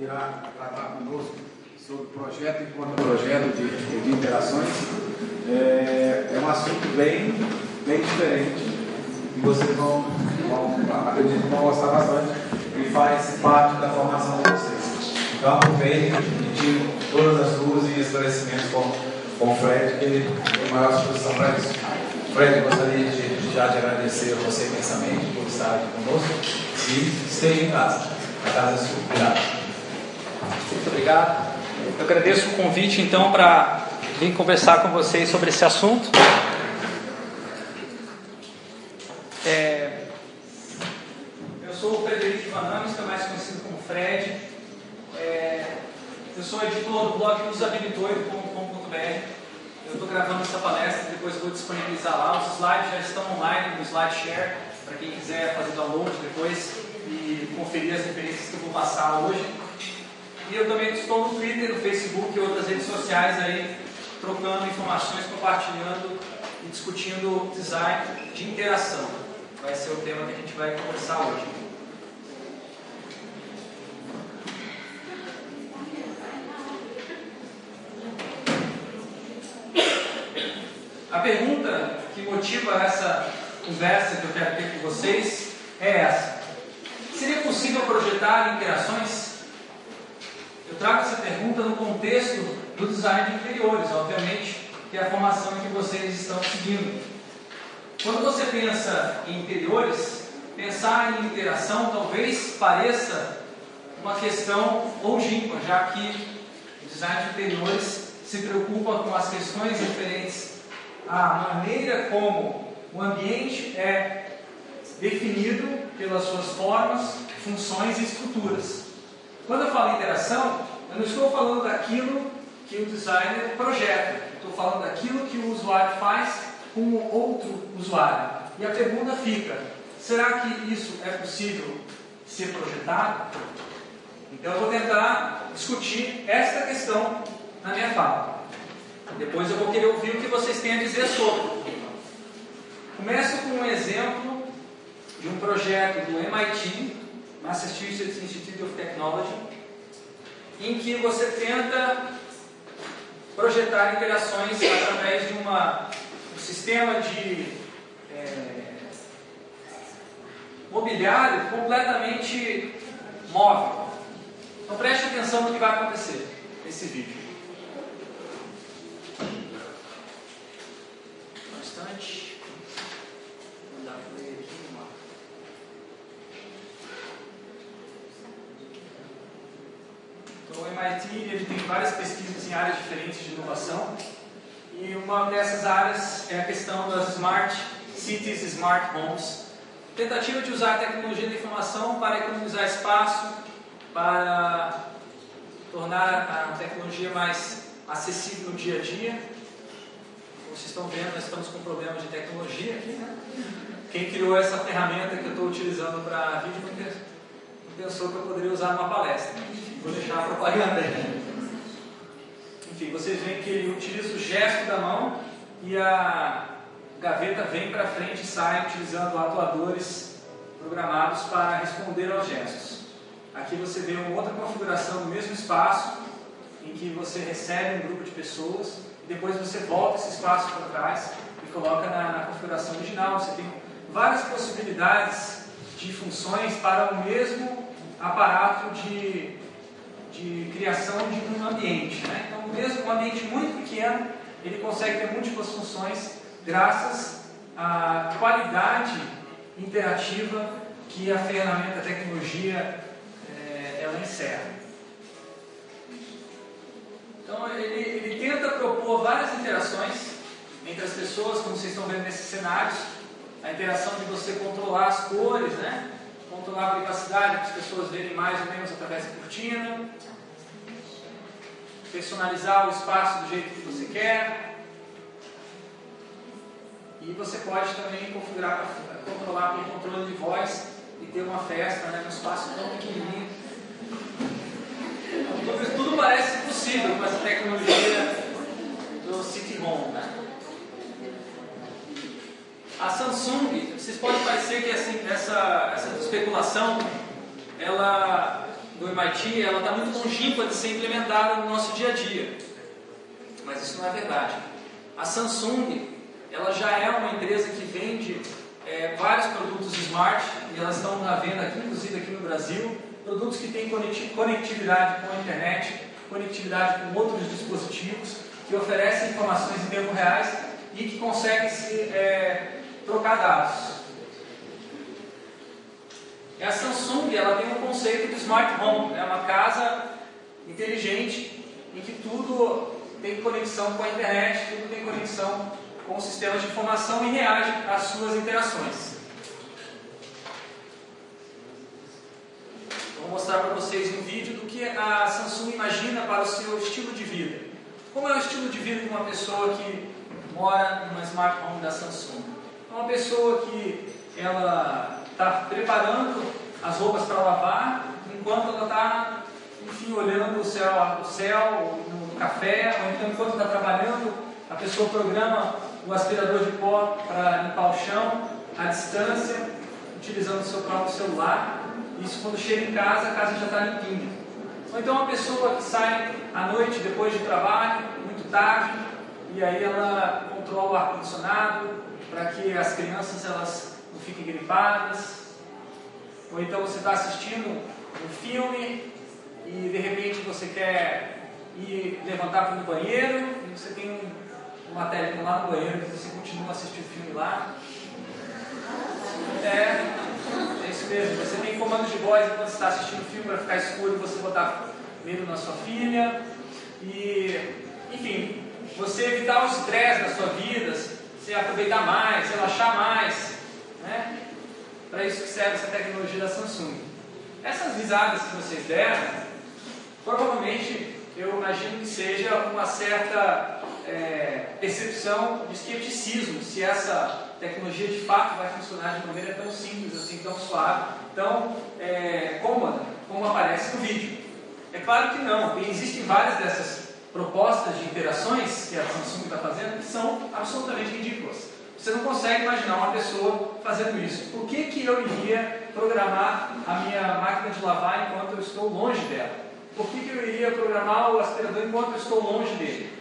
irá tratar conosco sobre projeto e contra-projeto de, de, interações. É, é, um assunto bem, bem diferente e vocês vão, vão, acredito que vão gostar bastante e faz parte da formação de vocês. Então aproveitem e tirem todas as dúvidas e esclarecimentos com, com o Fred, que ele tem maior disposição para isso. Fred, gostaria de, já de agradecer você imensamente por estar aqui conosco e esteja em casa. Muito obrigado. Eu agradeço o convite, então, para vir conversar com vocês sobre esse assunto. É... Eu sou o Frederico Vanames, que é mais conhecido como Fred. É... Eu sou editor do blog usabilidoido.com.br. Eu estou gravando essa palestra, depois vou disponibilizar lá. Os slides já estão online no SlideShare, para quem quiser fazer download depois conferir as referências que eu vou passar hoje. E eu também estou no Twitter, no Facebook e outras redes sociais aí, trocando informações, compartilhando e discutindo design de interação. Vai ser o tema que a gente vai conversar hoje. A pergunta que motiva essa conversa que eu quero ter com vocês é essa: seria possível projetar interações eu trago essa pergunta no contexto do design de interiores, obviamente, que é a formação que vocês estão seguindo. Quando você pensa em interiores, pensar em interação talvez pareça uma questão longínqua, já que o design de interiores se preocupa com as questões referentes à maneira como o ambiente é definido pelas suas formas, funções e estruturas. Quando eu falo interação, eu não estou falando daquilo que o designer projeta, estou falando daquilo que o usuário faz com o outro usuário. E a pergunta fica: será que isso é possível ser projetado? Então eu vou tentar discutir esta questão na minha fala. Depois eu vou querer ouvir o que vocês têm a dizer sobre. Começo com um exemplo de um projeto do MIT, Massachusetts Institute of Technology, em que você tenta projetar interações através de uma, um sistema de é, mobiliário completamente móvel. Então preste atenção no que vai acontecer nesse vídeo. Bastante. o MIT ele tem várias pesquisas em áreas diferentes de inovação e uma dessas áreas é a questão das Smart Cities, Smart Homes. Tentativa de usar a tecnologia da informação para economizar espaço, para tornar a tecnologia mais acessível no dia a dia. Como vocês estão vendo, nós estamos com problemas de tecnologia aqui, né? Quem criou essa ferramenta que eu estou utilizando para vídeo pensou que eu poderia usar numa palestra. Vou deixar a propaganda aqui. Enfim, vocês veem que ele utiliza o gesto da mão e a gaveta vem para frente e sai utilizando atuadores programados para responder aos gestos. Aqui você vê uma outra configuração do mesmo espaço, em que você recebe um grupo de pessoas e depois você volta esse espaço para trás e coloca na, na configuração original. Você tem várias possibilidades de funções para o mesmo aparato de de criação de um ambiente. Né? Então, mesmo um ambiente muito pequeno, ele consegue ter múltiplas funções graças à qualidade interativa que a ferramenta, a tecnologia, é, ela encerra. Então, ele, ele tenta propor várias interações entre as pessoas, como vocês estão vendo nesses cenários, a interação de você controlar as cores, né? Controlar a privacidade para as pessoas verem mais ou menos através da cortina, personalizar o espaço do jeito que você quer. E você pode também configurar, controlar com controle de voz e ter uma festa né, num espaço tão pequenininho. Então, tudo parece possível com essa tecnologia do City Home. Né? A Samsung, vocês podem parecer que assim, essa, essa especulação ela do MIT ela está muito longínqua de ser implementada no nosso dia a dia. Mas isso não é verdade. A Samsung ela já é uma empresa que vende é, vários produtos smart e elas estão à venda aqui, inclusive aqui no Brasil, produtos que têm conectividade com a internet, conectividade com outros dispositivos, que oferecem informações em tempo reais e que conseguem se é, trocar dados. E a Samsung ela tem um conceito de smart home, né? uma casa inteligente em que tudo tem conexão com a internet, tudo tem conexão com o sistema de informação e reage às suas interações. Vou mostrar para vocês um vídeo do que a Samsung imagina para o seu estilo de vida. Como é o estilo de vida de uma pessoa que mora numa smart home da Samsung? É uma pessoa que ela está preparando as roupas para lavar enquanto ela está, enfim, olhando o céu, o céu no café, ou então enquanto está trabalhando, a pessoa programa o aspirador de pó para limpar o chão à distância, utilizando o seu próprio celular. Isso quando chega em casa, a casa já está limpinha. Ou então uma pessoa que sai à noite depois de trabalho, muito tarde, e aí ela controla o ar-condicionado para que as crianças elas não fiquem gripadas. Ou então você está assistindo um filme e de repente você quer ir levantar para o banheiro e você tem uma telinha lá no banheiro que você continua assistindo o filme lá. É, é isso mesmo. Você tem comandos de voz enquanto está assistindo o filme para ficar escuro e você botar medo na sua filha. E, enfim, você evitar o estresse da sua vida, você aproveitar mais, relaxar mais. Né? Para isso que serve essa tecnologia da Samsung. Essas risadas que vocês deram, provavelmente eu imagino que seja uma certa é, percepção de escepticismo se essa tecnologia de fato vai funcionar de maneira tão simples, assim, tão suave, tão é, cômoda, como aparece no vídeo. É claro que não, existem várias dessas propostas de interações que a Samsung está fazendo que são absolutamente ridículas. Você não consegue imaginar uma pessoa fazendo isso. Por que, que eu iria programar a minha máquina de lavar enquanto eu estou longe dela? Por que, que eu iria programar o aspirador enquanto eu estou longe dele?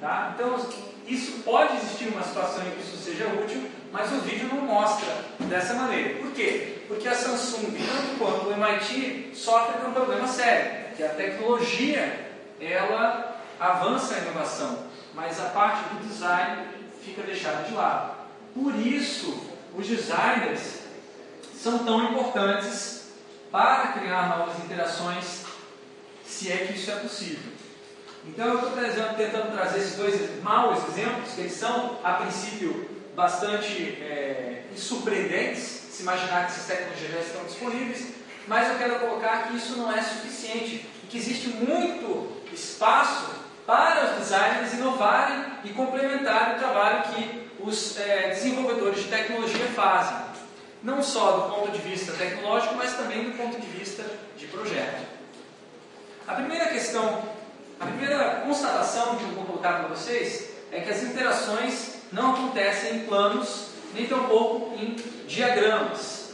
Tá? Então, isso pode existir uma situação em que isso seja útil, mas o vídeo não mostra dessa maneira. Por quê? Porque a Samsung, tanto quanto o MIT, sofre de um problema sério, que a tecnologia ela avança a inovação, mas a parte do design fica deixada de lado. Por isso, os designers são tão importantes para criar novas interações, se é que isso é possível. Então eu estou tentando trazer esses dois maus exemplos, que eles são, a princípio, bastante é, surpreendentes, se imaginar que essas tecnologias já estão disponíveis, mas eu quero colocar que isso não é suficiente, que existe muito espaço para os designers inovarem e complementarem o trabalho que os é, desenvolvedores de tecnologia fazem. Não só do ponto de vista tecnológico, mas também do ponto de vista de projeto. A primeira questão a primeira constatação que eu vou colocar para vocês é que as interações não acontecem em planos, nem tampouco em diagramas.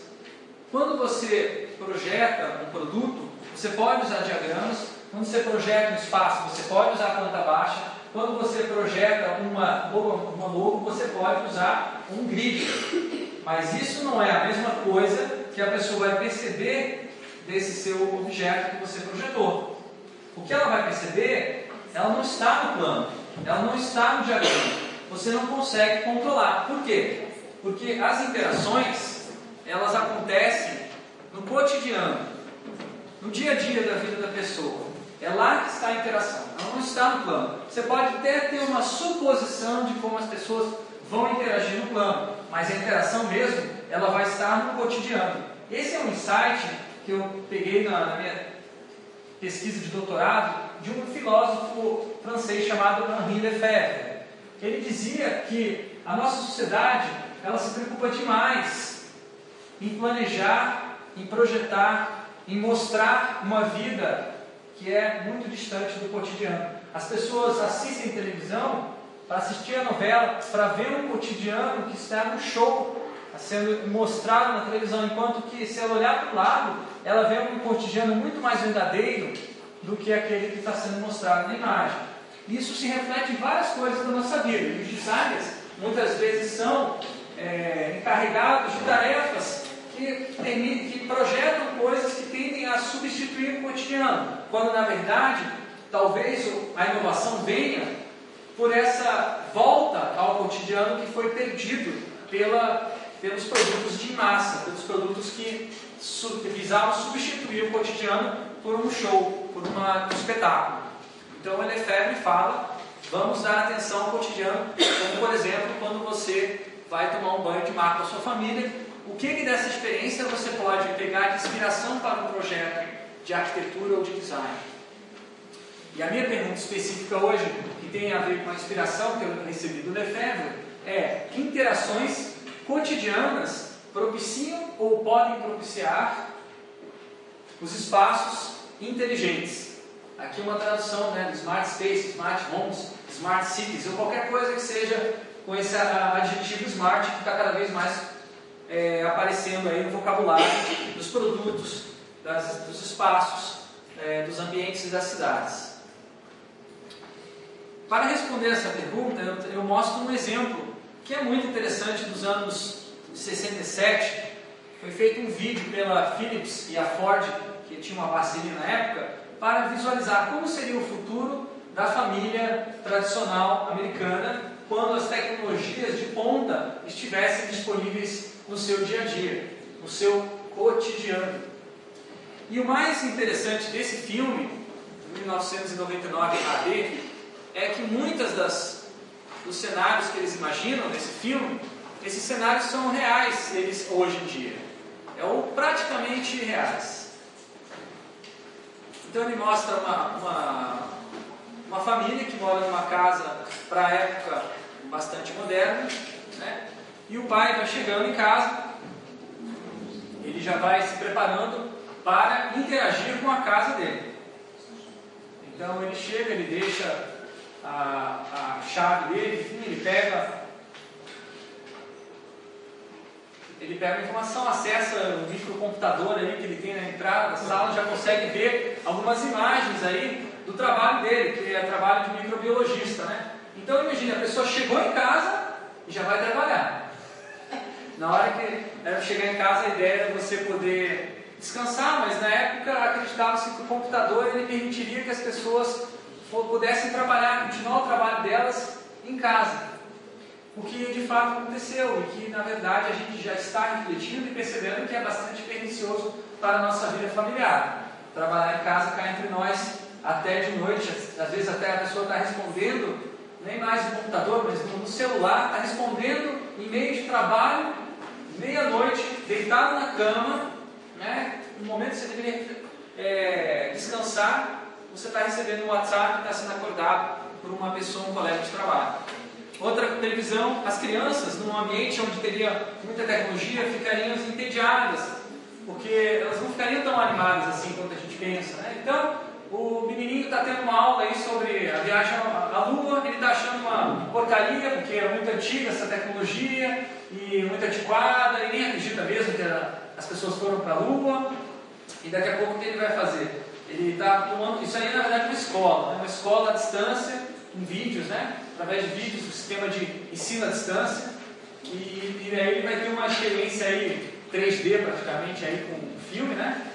Quando você projeta um produto, você pode usar diagramas. Quando você projeta um espaço, você pode usar a planta baixa. Quando você projeta uma, uma logo, você pode usar um grid. Mas isso não é a mesma coisa que a pessoa vai perceber desse seu objeto que você projetou o que ela vai perceber, ela não está no plano, ela não está no diagrama. Você não consegue controlar. Por quê? Porque as interações, elas acontecem no cotidiano, no dia a dia da vida da pessoa. É lá que está a interação, ela não está no plano. Você pode até ter uma suposição de como as pessoas vão interagir no plano, mas a interação mesmo, ela vai estar no cotidiano. Esse é um insight que eu peguei na, na minha pesquisa de doutorado de um filósofo francês chamado Henri Lefebvre. Ele dizia que a nossa sociedade ela se preocupa demais em planejar, em projetar, em mostrar uma vida que é muito distante do cotidiano. As pessoas assistem televisão para assistir a novela, para ver um cotidiano que está no show, sendo mostrado na televisão, enquanto que se ela olhar para o lado, ela vê um cotidiano muito mais verdadeiro do que aquele que está sendo mostrado na imagem. Isso se reflete em várias coisas da nossa vida. E os designers muitas vezes são é, encarregados de tarefas que, que projetam coisas que tendem a substituir o cotidiano, quando na verdade talvez a inovação venha por essa volta ao cotidiano que foi perdido pela, pelos produtos de massa, pelos produtos que visavam substituir o cotidiano por um show, por uma, um espetáculo. Então o Lefebvre fala, vamos dar atenção ao cotidiano, como por exemplo quando você vai tomar um banho de mar com a sua família, o que, que dessa experiência você pode pegar de inspiração para um projeto de arquitetura ou de design? E a minha pergunta específica hoje, que tem a ver com a inspiração que eu recebi do Lefebvre, é que interações cotidianas propiciam ou podem propiciar os espaços inteligentes. Aqui uma tradução né, do Smart Space, Smart Homes, Smart Cities, ou qualquer coisa que seja com esse adjetivo smart que está cada vez mais é, aparecendo aí no vocabulário dos produtos, das, dos espaços, é, dos ambientes e das cidades. Para responder essa pergunta, eu, eu mostro um exemplo que é muito interessante dos anos 67. Foi feito um vídeo pela Philips e a Ford, que tinha uma parceria na época, para visualizar como seria o futuro da família tradicional americana quando as tecnologias de ponta estivessem disponíveis no seu dia a dia, no seu cotidiano. E o mais interessante desse filme, 1999 AD, é que muitas das dos cenários que eles imaginam nesse filme, esses cenários são reais eles hoje em dia. É ou praticamente reais. Então ele mostra uma, uma, uma família que mora numa casa para a época bastante moderna, né? E o pai vai chegando em casa, ele já vai se preparando para interagir com a casa dele. Então ele chega, ele deixa a, a chave dele, enfim, ele pega ele pega a informação, acessa o microcomputador ali que ele tem na entrada da sala, já consegue ver algumas imagens aí do trabalho dele, que é trabalho de microbiologista, né? Então imagine, a pessoa chegou em casa e já vai trabalhar. Na hora que era chegar em casa, a ideia era você poder descansar, mas na época acreditava-se que o computador ele permitiria que as pessoas pudessem trabalhar, continuar o trabalho delas em casa. O que de fato aconteceu e que na verdade a gente já está refletindo e percebendo que é bastante pernicioso para a nossa vida familiar. Trabalhar em casa cá entre nós até de noite, às vezes até a pessoa está respondendo nem mais no computador, mas no celular, está respondendo em meio de trabalho, meia-noite, deitado na cama, né? no momento que você deveria é, descansar, você está recebendo um WhatsApp e está sendo acordado por uma pessoa, um colega de trabalho. Outra televisão, as crianças, num ambiente onde teria muita tecnologia, ficariam entediadas, porque elas não ficariam tão animadas assim quanto a gente pensa. Né? Então, o menininho está tendo uma aula aí sobre a viagem à Lua, ele está achando uma porcaria, porque é muito antiga essa tecnologia e muito antiquada, e nem acredita mesmo que as pessoas foram para a Lua. E daqui a pouco o que ele vai fazer? Ele está tomando. Isso aí é na verdade uma escola, né? uma escola à distância, em vídeos, né? através de vídeos, um sistema de ensino à distância. E, e aí ele vai ter uma experiência aí 3D praticamente aí com o filme, né?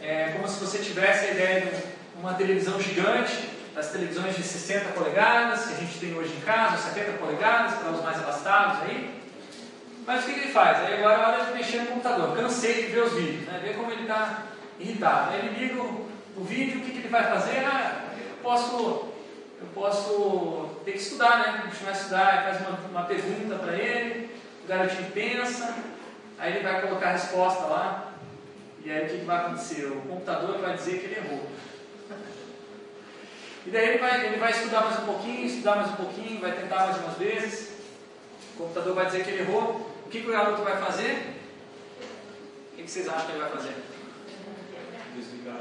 É como se você tivesse a ideia de um uma televisão gigante, as televisões de 60 polegadas, que a gente tem hoje em casa, 70 polegadas, para os mais abastados aí. Mas o que, que ele faz? Aí agora é hora de mexer no computador. Cansei de ver os vídeos, né? ver como ele está irritado. Aí ele liga o, o vídeo, o que, que ele vai fazer? Ah, eu posso, eu posso ter que estudar, né? Continuar a estudar, faz uma, uma pergunta para ele, o garotinho pensa, aí ele vai colocar a resposta lá, e aí o que, que vai acontecer? O computador vai dizer que ele errou. E daí ele vai, ele vai estudar mais um pouquinho, estudar mais um pouquinho, vai tentar mais umas vezes. O computador vai dizer que ele errou. O que, que o garoto vai fazer? O que, que vocês acham que ele vai fazer? Desligar.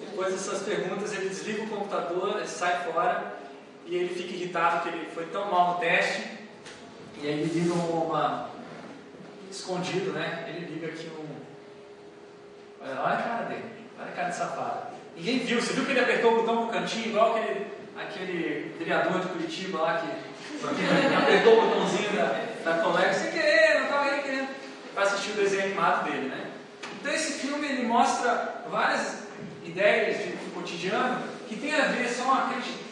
Depois dessas perguntas, ele desliga o computador, sai fora e ele fica irritado que ele foi tão mal no teste. E aí ele liga uma. escondido, né? Ele liga aqui um Olha, olha a cara dele, olha a cara de safado. Ninguém viu, você viu que ele apertou o botão no cantinho, igual aquele, aquele vereador de Curitiba lá que, apertou o botãozinho da, da colega sem querer, não estava nem querendo, para assistir o desenho animado dele, né? Então esse filme ele mostra várias ideias de, de cotidiano que tem a ver, são,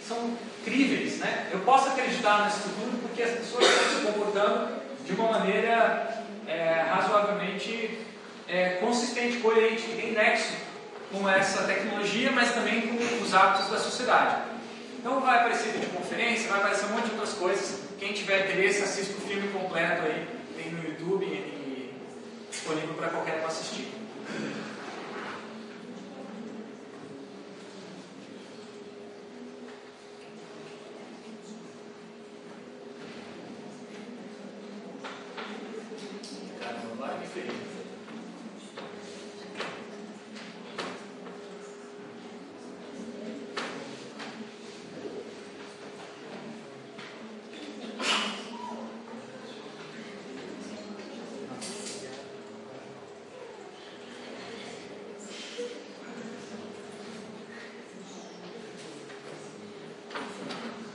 são críveis, né? Eu posso acreditar nesse futuro porque as pessoas estão se comportando de uma maneira é, razoavelmente é, consistente, coerente, que tem nexo com essa tecnologia, mas também com os hábitos da sociedade. Então vai aparecer videoconferência, vai aparecer um monte de outras coisas. Quem tiver interesse, assista o filme completo aí, tem no YouTube e disponível para qualquer um assistir.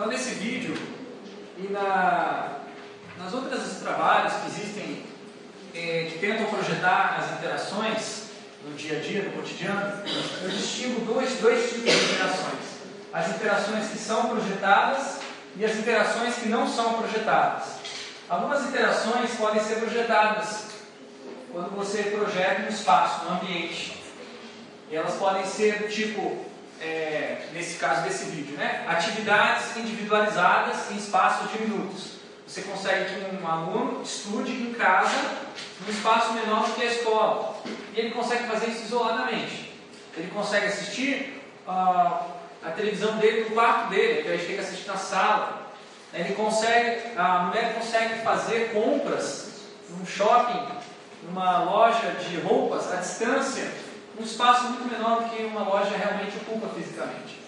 Então, nesse vídeo e na, nas outras trabalhos que existem eh, que tentam projetar as interações no dia a dia, no cotidiano, eu distingo dois, dois tipos de interações: as interações que são projetadas e as interações que não são projetadas. Algumas interações podem ser projetadas quando você projeta um espaço, um ambiente. E elas podem ser do tipo é, nesse caso desse vídeo, né? atividades individualizadas em espaços de minutos. Você consegue que um aluno estude em casa, num espaço menor do que a escola. E ele consegue fazer isso isoladamente. Ele consegue assistir uh, a televisão dele no quarto dele, que a gente tem que assistir na sala. Ele consegue, a mulher consegue fazer compras num shopping, numa loja de roupas à distância, um espaço muito menor do que uma loja realmente ocupa fisicamente.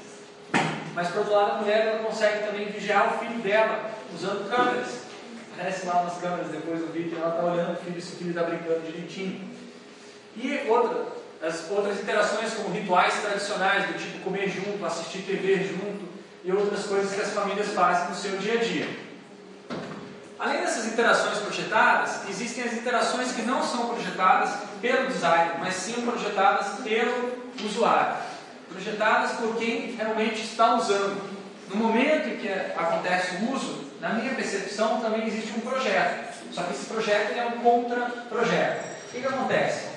Mas, por outro lado, a mulher ela consegue também vigiar o filho dela usando câmeras. Aparece lá umas câmeras depois do vídeo, ela está olhando o filho, se o filho está brincando direitinho. E outra, as outras interações como rituais tradicionais, do tipo comer junto, assistir TV junto e outras coisas que as famílias fazem no seu dia a dia. Além dessas interações projetadas, existem as interações que não são projetadas pelo designer, mas sim projetadas pelo usuário. Projetadas por quem realmente está usando. No momento em que acontece o uso, na minha percepção também existe um projeto. Só que esse projeto é um contra-projeto. O que, que acontece?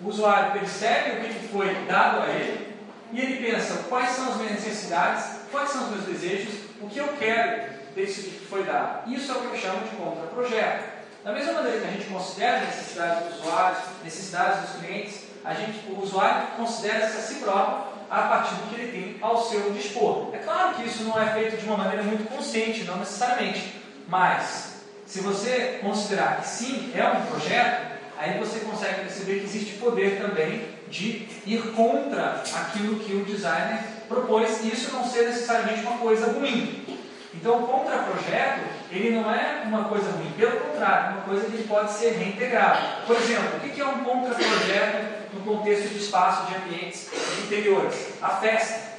O usuário percebe o que foi dado a ele e ele pensa quais são as minhas necessidades, quais são os meus desejos, o que eu quero desse que foi dado. Isso é o que eu chamo de contra-projeto. Da mesma maneira que a gente considera as necessidades dos usuários, necessidades dos clientes, a gente, o usuário considera-se a si próprio a partir do que ele tem ao seu dispor. É claro que isso não é feito de uma maneira muito consciente, não necessariamente, mas se você considerar que sim, é um projeto, aí você consegue perceber que existe poder também de ir contra aquilo que o designer propôs, e isso não ser necessariamente uma coisa ruim. Então, o contra-projeto, ele não é uma coisa ruim, pelo contrário, é uma coisa que pode ser reintegrado. Por exemplo, o que é um contra-projeto no contexto de espaço, de ambientes interiores? A festa.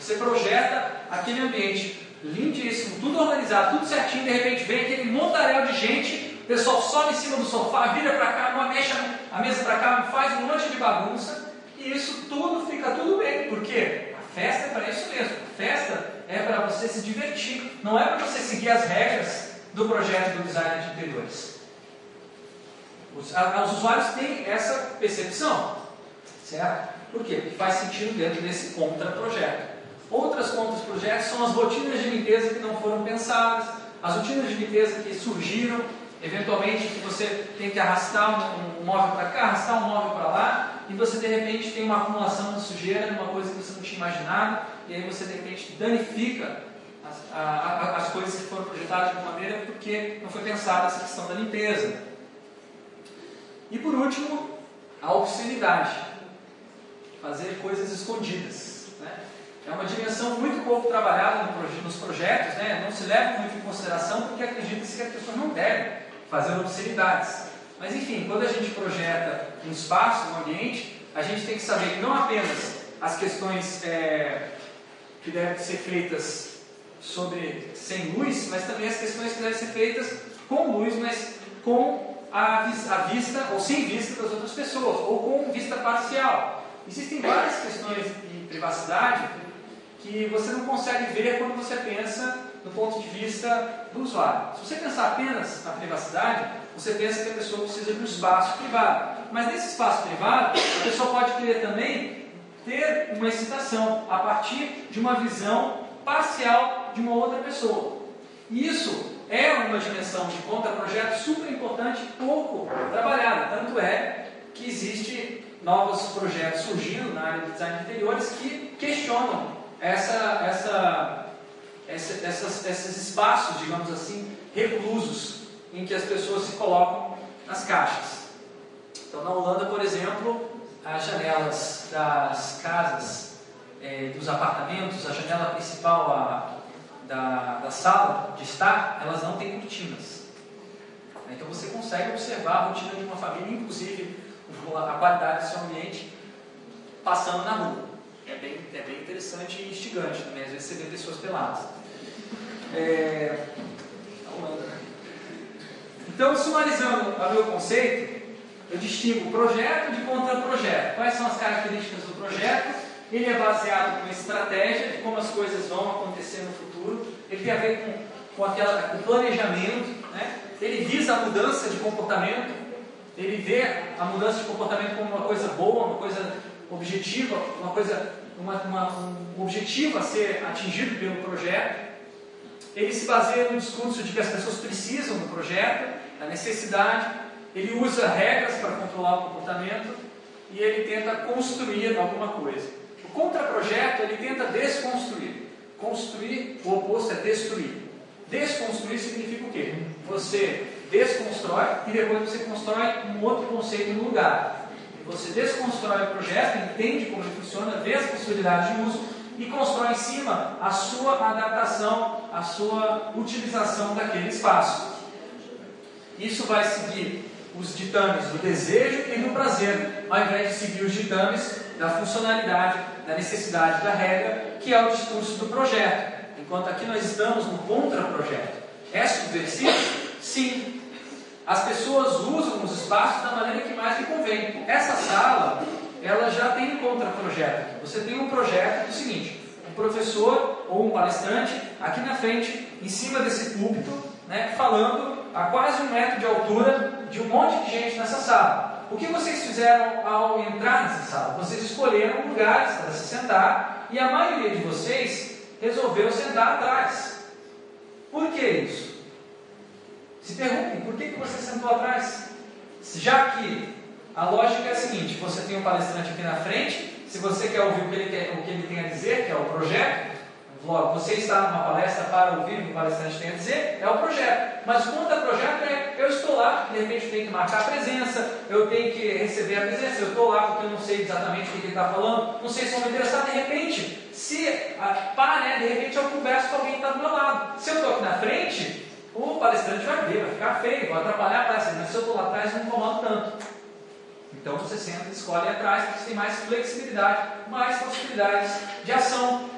Você projeta aquele ambiente lindíssimo, tudo organizado, tudo certinho, de repente vem aquele montaréu de gente, o pessoal sobe em cima do sofá, vira para cá, uma mexa a mesa para cá, faz um monte de bagunça, e isso tudo fica tudo bem. Por quê? A festa é para isso mesmo. A festa é para você se divertir, não é para você seguir as regras do projeto do design de interiores. Os, a, os usuários têm essa percepção, certo? Por quê? Porque faz sentido dentro desse contra-projeto. Outras contra-projetos são as rotinas de limpeza que não foram pensadas, as rotinas de limpeza que surgiram, eventualmente você tem que arrastar um, móvel para cá, arrastar um móvel para lá, e você de repente tem uma acumulação de sujeira, uma coisa que você não tinha imaginado, e aí você de repente danifica as, a, a, as coisas que foram projetadas de alguma maneira porque não foi pensada essa questão da limpeza. E por último, a obscenidade. Fazer coisas escondidas. Né? É uma dimensão muito pouco trabalhada no, nos projetos, né? não se leva muito em consideração porque acredita-se que as pessoas não devem fazer obscenidades. Mas enfim, quando a gente projeta um espaço, um ambiente, a gente tem que saber não apenas as questões é, que devem ser feitas sobre sem luz, mas também as questões que devem ser feitas com luz, mas com a, a vista ou sem vista das outras pessoas, ou com vista parcial. Existem várias questões de privacidade que você não consegue ver quando você pensa do ponto de vista do usuário. Se você pensar apenas na privacidade, você pensa que a pessoa precisa de um espaço privado. Mas nesse espaço privado, a pessoa pode querer também ter uma excitação a partir de uma visão parcial de uma outra pessoa. E isso é uma dimensão de contra-projeto super importante e pouco trabalhada. Tanto é que existe novos projetos surgindo na área de design de interiores que questionam essa, essa, essa, essas, esses espaços, digamos assim, reclusos em que as pessoas se colocam nas caixas. Então, na Holanda, por exemplo, as janelas das casas, é, dos apartamentos, a janela principal a, da, da sala de estar, elas não têm cortinas. Então você consegue observar a rotina de uma família, inclusive a qualidade do seu ambiente, passando na rua. É bem, é bem interessante e instigante também, às vezes você vê pessoas peladas. É... Então, sumarizando o meu conceito, eu distingo projeto de contra-projeto. Quais são as características do projeto? Ele é baseado com estratégia de como as coisas vão acontecer no futuro. Ele tem a ver com, com, aquela, com planejamento. Né? Ele visa a mudança de comportamento. Ele vê a mudança de comportamento como uma coisa boa, uma coisa objetiva, uma coisa, uma, uma, um objetivo a ser atingido pelo projeto. Ele se baseia no discurso de que as pessoas precisam do projeto, da necessidade. Ele usa regras para controlar o comportamento e ele tenta construir alguma coisa. O contraprojeto ele tenta desconstruir. Construir, o oposto é destruir. Desconstruir significa o quê? Você desconstrói e depois você constrói um outro conceito no lugar. Você desconstrói o projeto, entende como ele funciona, vê as possibilidades de uso e constrói em cima a sua adaptação, a sua utilização daquele espaço. Isso vai seguir os ditames do desejo e do prazer, ao invés de seguir os ditames da funcionalidade, da necessidade, da regra, que é o discurso do projeto. Enquanto aqui nós estamos no contra-projeto. É subversivo? Sim. As pessoas usam os espaços da maneira que mais lhe convém. Essa sala, ela já tem um contra-projeto. Você tem um projeto do seguinte: um professor ou um palestrante aqui na frente, em cima desse púlpito, né, falando a quase um metro de altura de um monte de gente nessa sala. O que vocês fizeram ao entrar nessa sala? Vocês escolheram lugares para se sentar e a maioria de vocês resolveu sentar atrás. Por que isso? Se perguntem, por que, que você sentou atrás? Já que a lógica é a seguinte: você tem um palestrante aqui na frente, se você quer ouvir o que ele, quer, o que ele tem a dizer, que é o projeto, você está numa palestra para ouvir o que o palestrante tem a dizer, é o projeto. Mas o contra-projeto é: eu estou lá, de repente eu tenho que marcar a presença, eu tenho que receber a presença, eu estou lá porque eu não sei exatamente o que ele está falando, não sei se vou me interessar, de repente, se a, pá, né, de repente eu converso com alguém que está do meu lado. Se eu estou aqui na frente, o palestrante vai ver, vai ficar feio, vai atrapalhar a palestra, mas se eu estou lá atrás, não incomodo tanto. Então você senta e escolhe atrás, porque você tem mais flexibilidade, mais possibilidades de ação.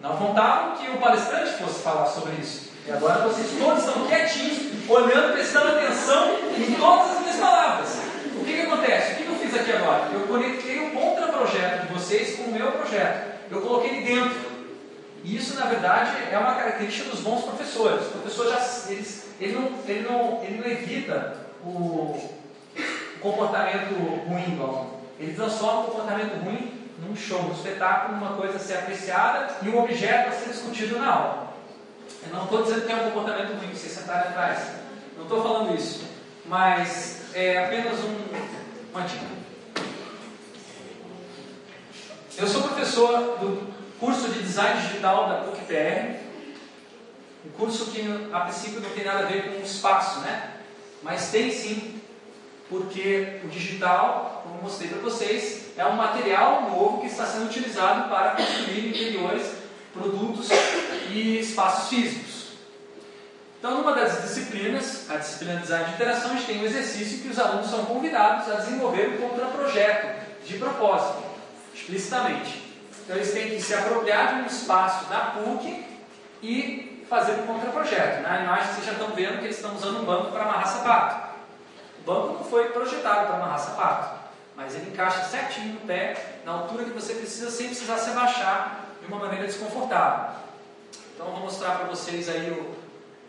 Não contavam que o palestrante fosse falar sobre isso. E agora vocês todos estão quietinhos, olhando, prestando atenção em todas as minhas palavras. O que, que acontece? O que, que eu fiz aqui agora? Eu conectei o contra-projeto de vocês com o meu projeto. Eu coloquei ele dentro. E isso, na verdade, é uma característica dos bons professores. O professor já eles, ele, não, ele, não, ele não evita o comportamento ruim aluno. Ele transforma o comportamento ruim num show, num espetáculo, numa coisa a ser apreciada e um objeto a ser discutido na aula. Eu não estou dizendo que é um comportamento ruim você sentar atrás. Não estou falando isso. Mas é apenas um, uma dica. Eu sou professor do curso de design digital da PUC-PR, um curso que a princípio não tem nada a ver com o espaço, né? Mas tem sim, porque o digital, como mostrei para vocês, é um material novo que está sendo utilizado para construir interiores, produtos e espaços físicos. Então, numa das disciplinas, a disciplina de design de interações, tem um exercício que os alunos são convidados a desenvolver um contraprojeto de propósito, explicitamente. Então, eles têm que se apropriar de um espaço da PUC e fazer um contraprojeto. Na imagem, vocês já estão vendo que eles estão usando um banco para amarrar sapato. O banco não foi projetado para amarrar sapato, mas ele encaixa certinho no pé, na altura que você precisa, sem precisar se abaixar de uma maneira desconfortável. Então, vou mostrar para vocês aí o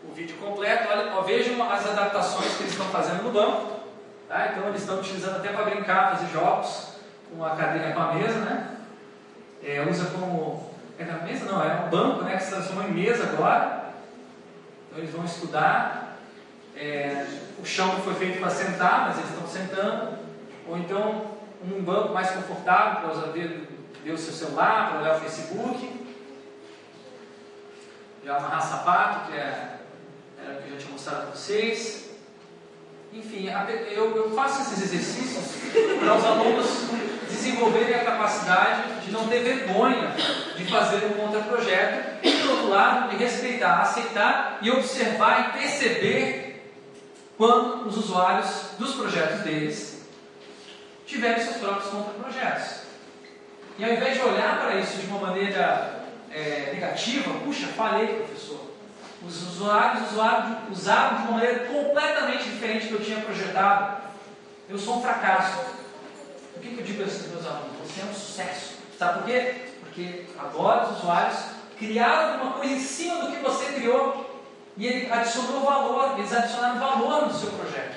o vídeo completo. Olha, ó, vejam as adaptações que eles estão fazendo no banco. Tá? Então eles estão utilizando até para brincar, fazer jogos com a cadeira com a mesa, né? É, usa como. É na mesa? Não, é um banco né, que se transformou em mesa agora. Então eles vão estudar. É, o chão foi feito para sentar, mas eles estão sentando. Ou então um banco mais confortável para usar ver o seu celular, para olhar o Facebook. Já amarrar sapato, que é era o que eu já tinha mostrado para vocês. Enfim, eu, eu faço esses exercícios para os alunos desenvolverem a capacidade de não ter vergonha de fazer um contra-projeto e, por outro lado, de respeitar, aceitar e observar e perceber quando os usuários dos projetos deles tiverem seus próprios contra-projetos. E ao invés de olhar para isso de uma maneira é, negativa, puxa, falei, professor, os usuários usaram, usaram de uma maneira completamente diferente do que eu tinha projetado. Eu sou um fracasso. O que, que eu digo para esses meus alunos? Você é um sucesso. Sabe por quê? Porque agora os usuários criaram alguma coisa em cima do que você criou e ele adicionou valor, eles adicionaram valor no seu projeto.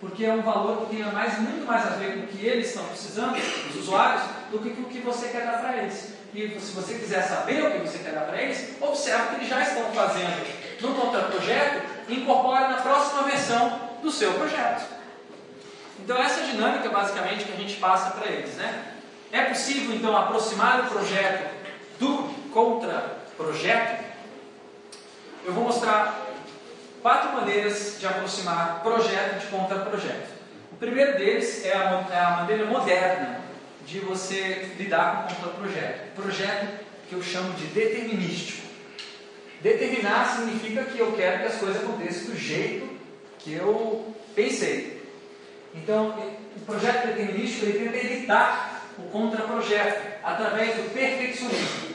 Porque é um valor que tem mais, muito mais a ver com o que eles estão precisando, os usuários, do que com o que você quer dar para eles. E se você quiser saber o que você quer dar para eles, observe o que eles já estão fazendo no contraprojeto e incorpore na próxima versão do seu projeto. Então essa é a dinâmica basicamente que a gente passa para eles. Né? É possível então aproximar o projeto do contraprojeto? Eu vou mostrar quatro maneiras de aproximar projeto de contraprojeto. O primeiro deles é a, é a maneira moderna de você lidar com o contraprojeto. Projeto que eu chamo de determinístico. Determinar significa que eu quero que as coisas aconteçam do jeito que eu pensei. Então, o projeto determinístico ele tenta evitar o contraprojeto através do perfeccionismo.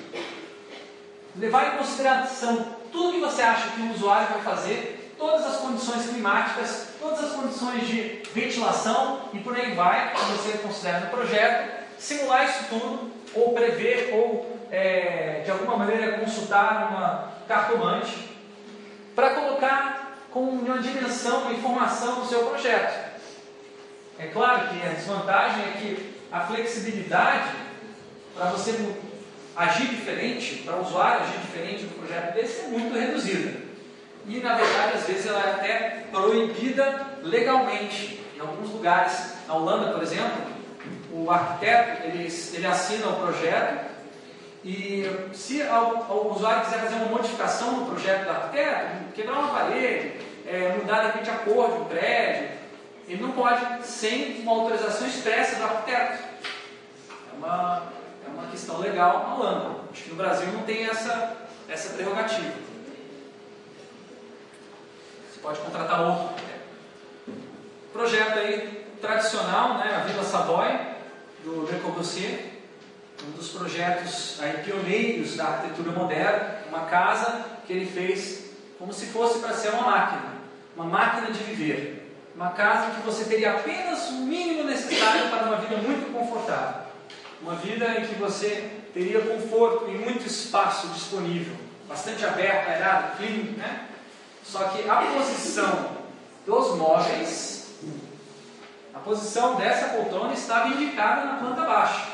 Levar em consideração tudo que você acha que o usuário vai fazer, todas as condições climáticas, todas as condições de ventilação e por aí vai, que você considera no projeto, simular isso tudo, ou prever, ou é, de alguma maneira consultar uma cartomante para colocar com uma dimensão, uma informação no seu projeto. É claro que a desvantagem é que a flexibilidade para você agir diferente, para o usuário agir diferente no projeto desse é muito reduzida. E na verdade, às vezes, ela é até proibida legalmente. Em alguns lugares, na Holanda, por exemplo, o arquiteto ele, ele assina o projeto e se o usuário quiser fazer uma modificação no projeto do arquiteto, quebrar uma parede, é, mudar de repente a cor de um prédio, ele não pode sem uma autorização expressa do arquiteto. É uma, uma questão legal na Holanda. Acho que no Brasil não tem essa, essa prerrogativa. Você pode contratar outro arquiteto. Projeto aí tradicional, né, a Vila Savoy, do Le Corbusier um dos projetos aí, pioneiros da arquitetura moderna, uma casa que ele fez como se fosse para ser uma máquina, uma máquina de viver. Uma casa que você teria apenas o mínimo necessário para uma vida muito confortável. Uma vida em que você teria conforto e muito espaço disponível, bastante aberto, aerado, clean, né? Só que a posição dos móveis, a posição dessa poltrona estava indicada na planta baixa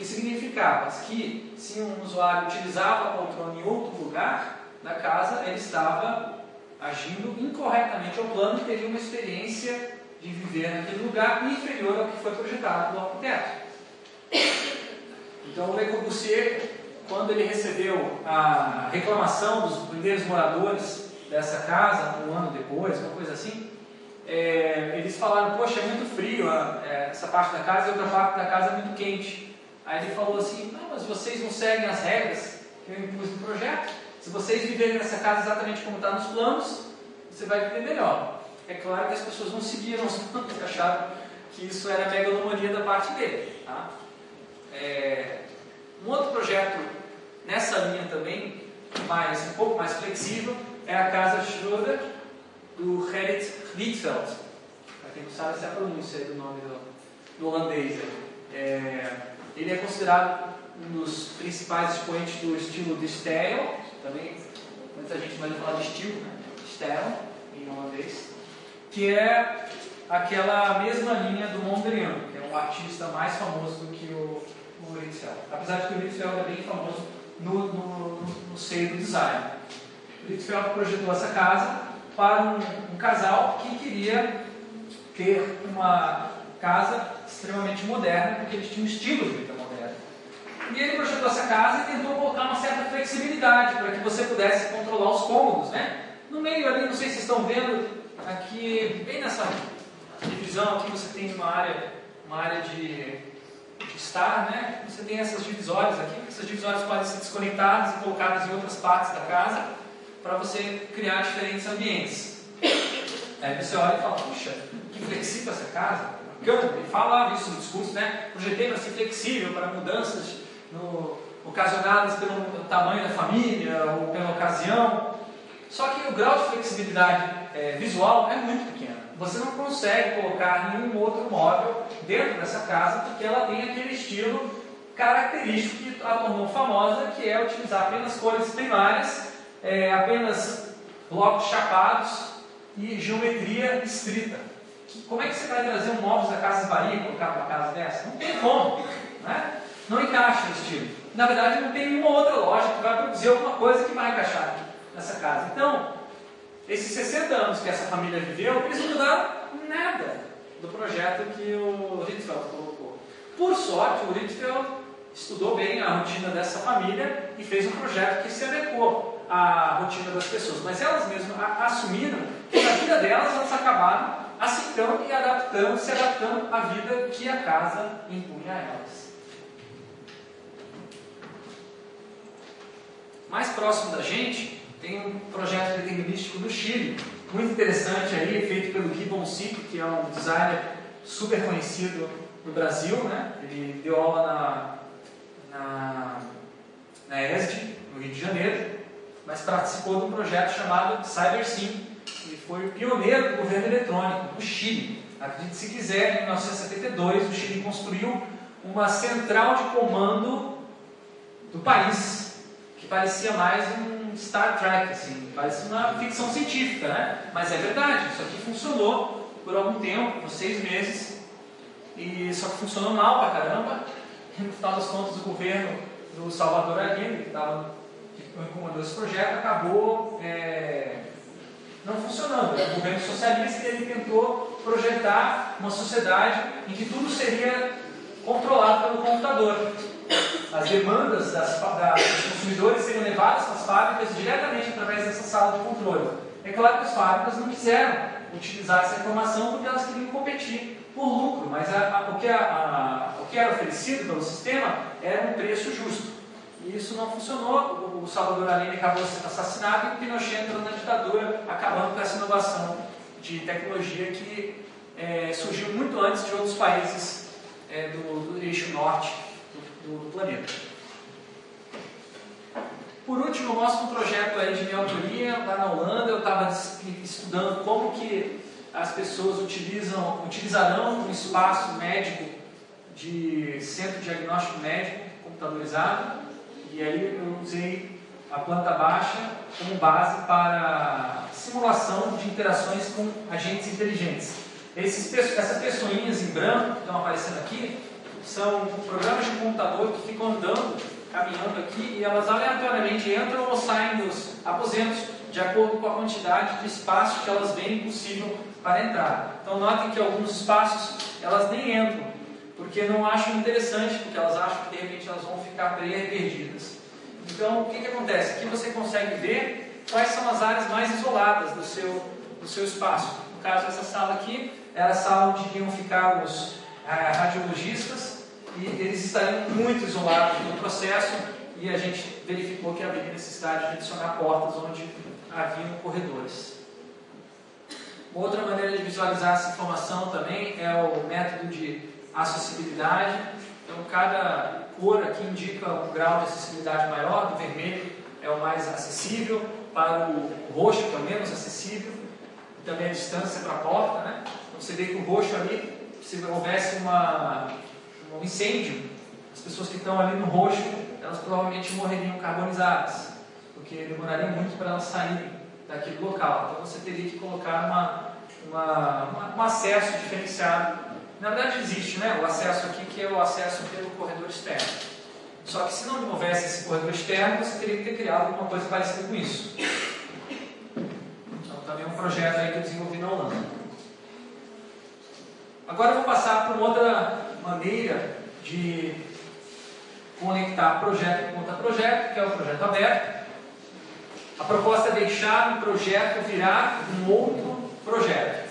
que significava que se um usuário utilizava a poltrona em outro lugar da casa, ele estava agindo incorretamente ao plano e teria uma experiência de viver naquele lugar inferior ao que foi projetado pelo arquiteto. Então, Le Corbusier, quando ele recebeu a reclamação dos primeiros moradores dessa casa, um ano depois, uma coisa assim, é, eles falaram: Poxa, é muito frio é, essa parte da casa e outra parte da casa é muito quente. Aí ele falou assim: Não, mas vocês não seguem as regras que eu impus no projeto. Se vocês viverem nessa casa exatamente como está nos planos, você vai viver melhor. É claro que as pessoas não seguiram os planos acharam que isso era megalomania da parte dele. Tá? É, um outro projeto nessa linha também, mais, um pouco mais flexível, é a casa Schroeder do Gerrit Rietveld. Para quem não sabe, essa é a pronúncia do nome do, do holandês. É, ele é considerado um dos principais expoentes do estilo de stijl, também muita gente vai falar de estilo, né? em holandês, que é aquela mesma linha do Mondrian, que é um artista mais famoso do que o, Apesar de que o Rietveld é bem famoso no, no, no, seio do design. O Rietveld projetou essa casa para um, um casal que queria ter uma casa extremamente moderna, porque eles tinham um estilo de vida moderno. E ele projetou essa casa e tentou colocar uma certa flexibilidade para que você pudesse controlar os cômodos, né? No meio ali, não sei se vocês estão vendo, aqui, bem nessa divisão aqui, você tem uma área, uma área de, estar, né? Você tem essas divisórias aqui, essas divisórias podem ser desconectadas e colocadas em outras partes da casa para você criar diferentes ambientes. Aí você olha e fala, puxa, que flexível essa casa. Ele falava isso no discurso, né? Projetei para ser flexível para mudanças no, ocasionadas pelo tamanho da família ou pela ocasião. Só que o grau de flexibilidade é, visual é muito pequeno. Você não consegue colocar nenhum outro móvel dentro dessa casa porque ela tem aquele estilo característico que a tornou famosa, que é utilizar apenas cores primárias, é, apenas blocos chapados e geometria estrita como é que você vai trazer um móvel da Casa Bahia e colocar uma casa dessa? Não tem como. Né? Não encaixa no estilo. Na verdade, não tem nenhuma outra loja que vai produzir alguma coisa que vai encaixar nessa casa. Então, esses 60 anos que essa família viveu, eles não mudaram nada do projeto que o Ritzfeld colocou. Por sorte, o Ritzfeld estudou bem a rotina dessa família e fez um projeto que se adequou à rotina das pessoas. Mas elas mesmas assumiram que na vida delas elas acabaram aceitando e adaptando, se adaptando à vida que a casa impunha a elas. Mais próximo da gente, tem um projeto determinístico do Chile, muito interessante aí, feito pelo Gibbon que é um designer super conhecido no Brasil, né? Ele deu aula na, na, na ESD, no Rio de Janeiro, mas participou de um projeto chamado CyberSim, ele foi o pioneiro do governo eletrônico no Chile. Acredite se quiser, em 1972, o Chile construiu uma central de comando do país, que parecia mais um Star Trek, assim, parecia uma ficção científica, né? Mas é verdade, isso aqui funcionou por algum tempo, por seis meses, e só que funcionou mal pra caramba, e no final das contas o governo do Salvador Allende, que, tava, que comandou esse projeto, acabou é, não funcionando. O governo socialista ele tentou projetar uma sociedade em que tudo seria controlado pelo computador. As demandas das, da, dos consumidores seriam levadas as fábricas diretamente através dessa sala de controle. É claro que as fábricas não quiseram utilizar essa informação porque elas queriam competir por lucro, mas a, a, o, que a, o que era oferecido pelo sistema era um preço justo. E isso não funcionou. O Salvador Allende acabou sendo assassinado e o Pinochet entrou na ditadura, acabando com essa inovação de tecnologia que é, surgiu muito antes de outros países é, do, do, eixo norte do, planeta. Por último, eu mostro um projeto aí de minha autoria lá na Holanda. Eu estava estudando como que as pessoas utilizam, utilizarão um espaço médico de centro diagnóstico médico computadorizado e aí eu usei a planta baixa como base para simulação de interações com agentes inteligentes. Esses, essas pessoinhas em branco que estão aparecendo aqui são programas de computador que ficam andando, caminhando aqui e elas aleatoriamente entram ou saem dos aposentos de acordo com a quantidade de espaço que elas veem possível para entrar. Então notem que alguns espaços elas nem entram, porque não acham interessante, porque elas acham que de repente elas vão ficar perdidas. Então, o que, que acontece? Aqui você consegue ver quais são as áreas mais isoladas do seu, do seu espaço. No caso, essa sala aqui era a sala onde iriam ficar os radiologistas e eles estariam muito isolados no processo e a gente verificou que havia necessidade de adicionar portas onde haviam corredores. Uma outra maneira de visualizar essa informação também é o método de acessibilidade. Então, cada cor aqui indica um grau de acessibilidade maior, do vermelho é o mais acessível, para o roxo, que é o menos acessível, e também a distância para a porta. Né? Então, você vê que o roxo ali, se houvesse uma, um incêndio, as pessoas que estão ali no roxo, elas provavelmente morreriam carbonizadas, porque demoraria muito para elas saírem daquele local. Então você teria que colocar uma, uma, uma, um acesso diferenciado. Na verdade existe né, o acesso aqui, que é o acesso pelo corredor externo. Só que se não houvesse esse corredor externo, você teria que ter criado alguma coisa parecida com isso. Então também é um projeto aí que eu desenvolvi na Holanda. Agora eu vou passar para uma outra maneira de conectar projeto contra projeto, que é o projeto aberto. A proposta é deixar um projeto virar um outro projeto.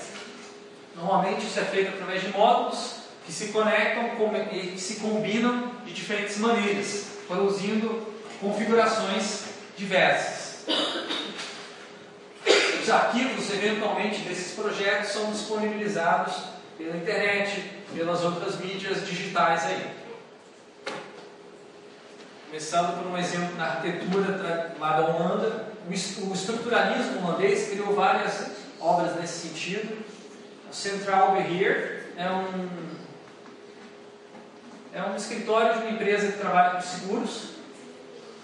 Normalmente isso é feito através de módulos que se conectam e se combinam de diferentes maneiras, produzindo configurações diversas. Os arquivos, eventualmente, desses projetos são disponibilizados pela internet, pelas outras mídias digitais aí. Começando por um exemplo na arquitetura lá da Holanda, o estruturalismo holandês criou várias obras nesse sentido. O Central Beheer é um, é um escritório de uma empresa que trabalha com seguros,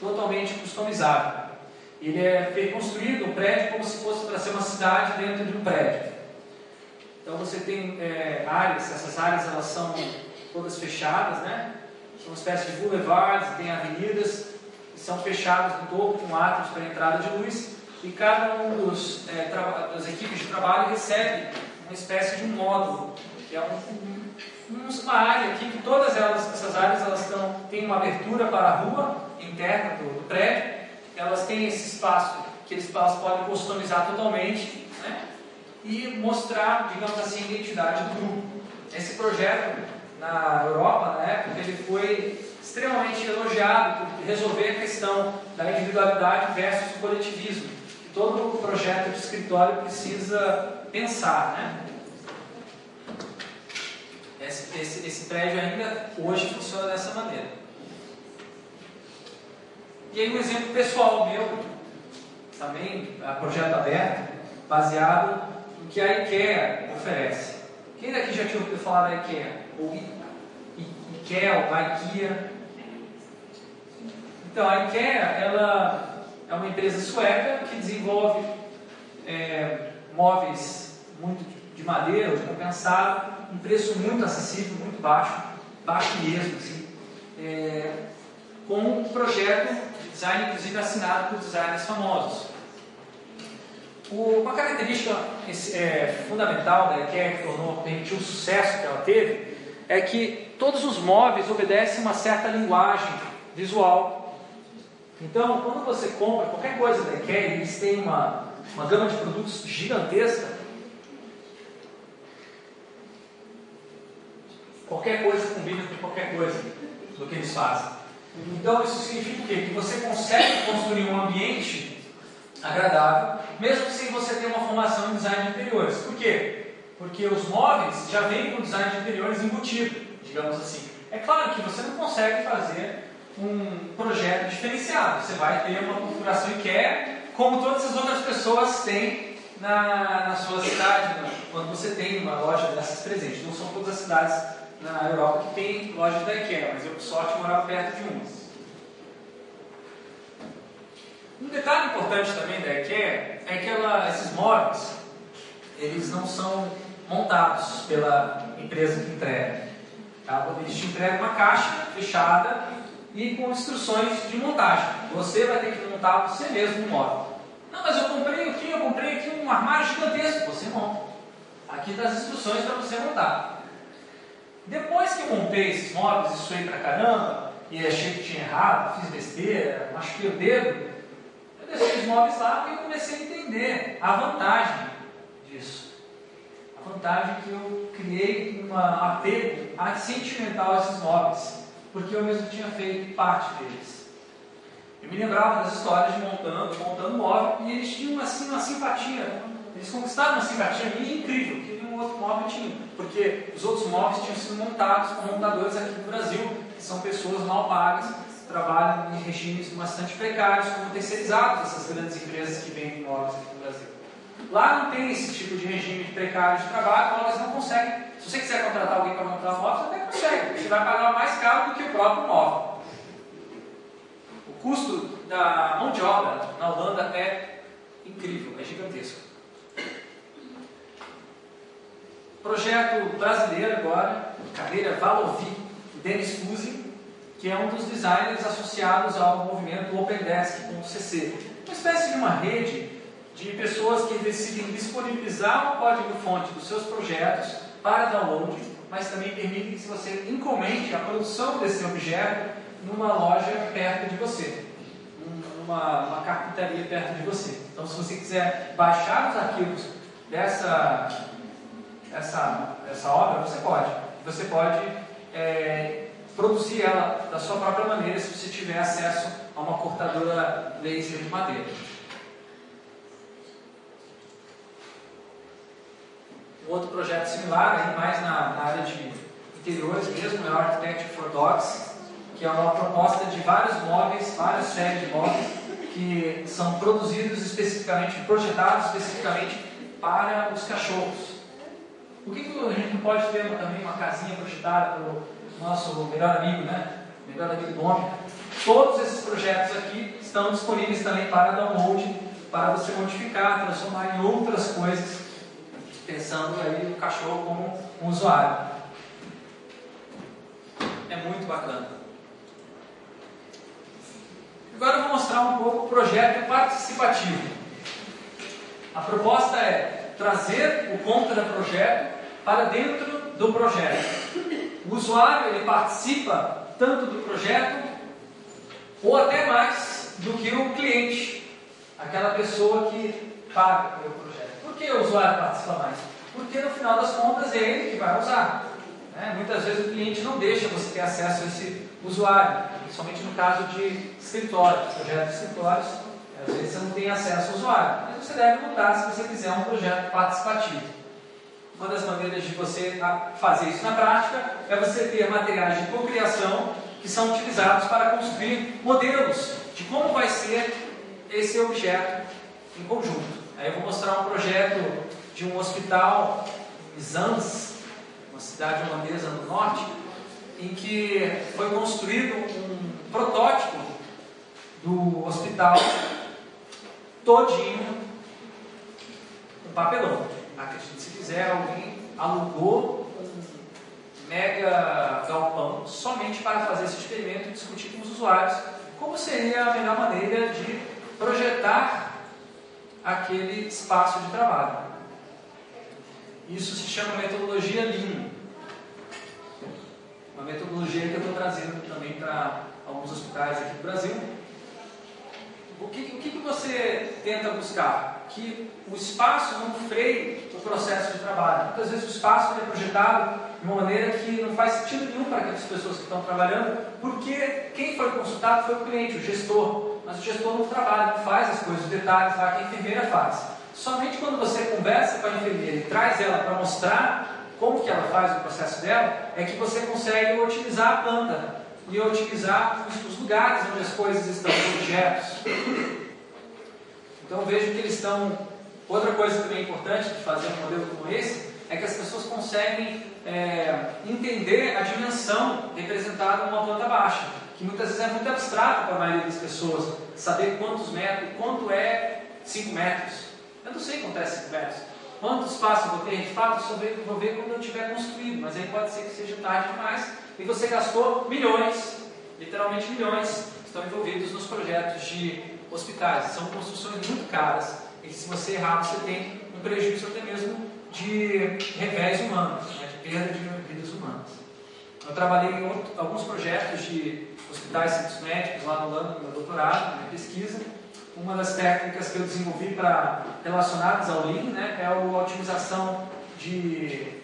totalmente customizável. Ele é construído o prédio como se fosse para ser uma cidade dentro de um prédio. Então você tem é, áreas, essas áreas elas são todas fechadas, né? São uma espécie de boulevards, tem avenidas que são fechadas no topo com átomos para entrada de luz e cada um dos, é, das equipes de trabalho recebe uma espécie de um módulo, que é um, um, uma área aqui que todas elas, essas áreas elas estão, têm uma abertura para a rua interna do, do prédio, elas têm esse espaço que eles, podem customizar totalmente e mostrar, digamos assim, a identidade do grupo. Esse projeto na Europa, época, ele foi extremamente elogiado por resolver a questão da individualidade versus coletivismo. Que todo projeto de escritório precisa pensar, né? Esse, esse, esse prédio ainda hoje funciona dessa maneira. E aí um exemplo pessoal meu, também projeto aberto, baseado que a IKEA oferece. Quem daqui já tinha ouvido falar da IKEA? Ou IKEA, ou IKEA. Então, a IKEA ela é uma empresa sueca que desenvolve é, móveis muito de madeira, de compensado, um preço muito acessível, muito baixo, baixo mesmo, assim, é, com um projeto de design, inclusive assinado por designers famosos. Uma característica é, fundamental da IKEA que tornou, permitiu o sucesso que ela teve é que todos os móveis obedecem uma certa linguagem visual. Então, quando você compra qualquer coisa da IKEA, eles têm uma, uma gama de produtos gigantesca. Qualquer coisa combina com qualquer coisa do que eles fazem. Então, isso significa o quê? Que você consegue construir um ambiente agradável, mesmo sem você ter uma formação em design de interiores. Por quê? Porque os móveis já vêm com design de interiores embutido, digamos assim. É claro que você não consegue fazer um projeto diferenciado. Você vai ter uma configuração IKEA, como todas as outras pessoas têm na, na sua cidade, né? quando você tem uma loja dessas presentes. Não são todas as cidades na Europa que tem lojas da IKEA, mas eu, por sorte, morava perto de umas. Um detalhe importante também da IKEA é que ela, esses móveis, eles não são montados pela empresa que entrega. Tá? Eles te entregam uma caixa fechada e com instruções de montagem. Você vai ter que montar você mesmo o móvel. Não, mas eu comprei aqui, eu comprei aqui um armário gigantesco. Você monta. Aqui está as instruções para você montar. Depois que eu montei esses móveis e suei pra caramba, e achei que tinha errado, fiz besteira, machuquei o dedo, eu deixei os móveis lá e eu comecei a entender a vantagem disso vantagem que eu criei um apego sentimental a esses móveis, porque eu mesmo tinha feito parte deles. Eu me lembrava das histórias de montando, montando móvel, e eles tinham assim uma simpatia, eles conquistaram uma simpatia minha incrível, que nenhum outro móvel tinha, porque os outros móveis tinham sido montados por montadores aqui do Brasil, que são pessoas mal pagas, trabalham em regimes bastante precários, como terceirizados, essas grandes empresas que vendem móveis aqui no Brasil. Lá não tem esse tipo de regime de precário de trabalho, então elas não conseguem. Se você quiser contratar alguém para montar móvel, você até consegue, você vai pagar mais caro do que o próprio móvel. O custo da mão de obra na Holanda é incrível, é gigantesco. Projeto brasileiro agora, cadeira Valovi, Denis Fusi, que é um dos designers associados ao movimento OpenDesk.cc. Uma espécie de uma rede de pessoas que decidem disponibilizar o código-fonte dos seus projetos para download, mas também permitem que você encomende a produção desse objeto numa loja perto de você, numa uma carpintaria perto de você. Então, se você quiser baixar os arquivos dessa essa, essa obra, você pode. Você pode é, produzir ela da sua própria maneira se você tiver acesso a uma cortadora laser de madeira. Um outro projeto similar, mais na, na área de interiores mesmo, é o Architecture for Dogs, que é uma proposta de vários móveis, várias séries de móveis, que são produzidos especificamente, projetados especificamente para os cachorros. Por que, que a gente não pode ter também uma casinha projetada pelo nosso melhor amigo, né? Melhor amigo do homem? Todos esses projetos aqui estão disponíveis também para download, para você modificar, transformar em outras coisas, pensando aí no cachorro como um usuário. É muito bacana. Agora eu vou mostrar um pouco o projeto participativo. A proposta é trazer o conta do projeto para dentro do projeto. O usuário ele participa tanto do projeto ou até mais do que o cliente, aquela pessoa que paga pelo projeto. Por que o usuário participa mais? Porque no final das contas é ele que vai usar. Né? Muitas vezes o cliente não deixa você ter acesso a esse usuário, principalmente no caso de escritórios, projetos de escritórios, às vezes você não tem acesso ao usuário, mas você deve mudar se você quiser um projeto participativo. Uma das maneiras de você fazer isso na prática é você ter materiais de cocriação que são utilizados para construir modelos de como vai ser esse objeto em conjunto. Aí eu vou mostrar um projeto de um hospital em Zans, uma cidade holandesa no norte, em que foi construído um protótipo do hospital todinho com papelão acredite se quiser, alguém alugou mega galpão somente para fazer esse experimento e discutir com os usuários como seria a melhor maneira de projetar aquele espaço de trabalho. Isso se chama metodologia Lean. Uma metodologia que eu estou trazendo também para alguns hospitais aqui do Brasil. O que, o que, você tenta buscar? que o espaço não freie o processo de trabalho. Muitas vezes o espaço é projetado de uma maneira que não faz sentido nenhum para aquelas pessoas que estão trabalhando, porque quem foi consultado foi o cliente, o gestor. Mas o gestor não trabalha, não faz as coisas, os detalhes lá que a enfermeira faz. Somente quando você conversa com a enfermeira e traz ela para mostrar como que ela faz o processo dela, é que você consegue otimizar a planta e otimizar os lugares onde as coisas estão, os objetos. Então vejo que eles estão. Outra coisa também importante de fazer um modelo como esse é que as pessoas conseguem é, entender a dimensão representada numa planta baixa, que muitas vezes é muito abstrato para a maioria das pessoas, saber quantos metros, quanto é 5 metros. Eu não sei quanto é 5 metros. Quanto espaço eu vou ter? De fato, só vou ver quando eu tiver construído, mas aí pode ser que seja tarde demais e você gastou milhões, literalmente milhões, estão envolvidos nos projetos de hospitais. São construções muito caras e se você errar, você tem um prejuízo até mesmo de revés humanos, né, de perda de vidas humanas. Eu trabalhei em outro, alguns projetos de hospitais centros médicos lá no Holanda, no meu doutorado, na minha pesquisa. Uma das técnicas que eu desenvolvi para relacionadas ao Lean né, é a otimização de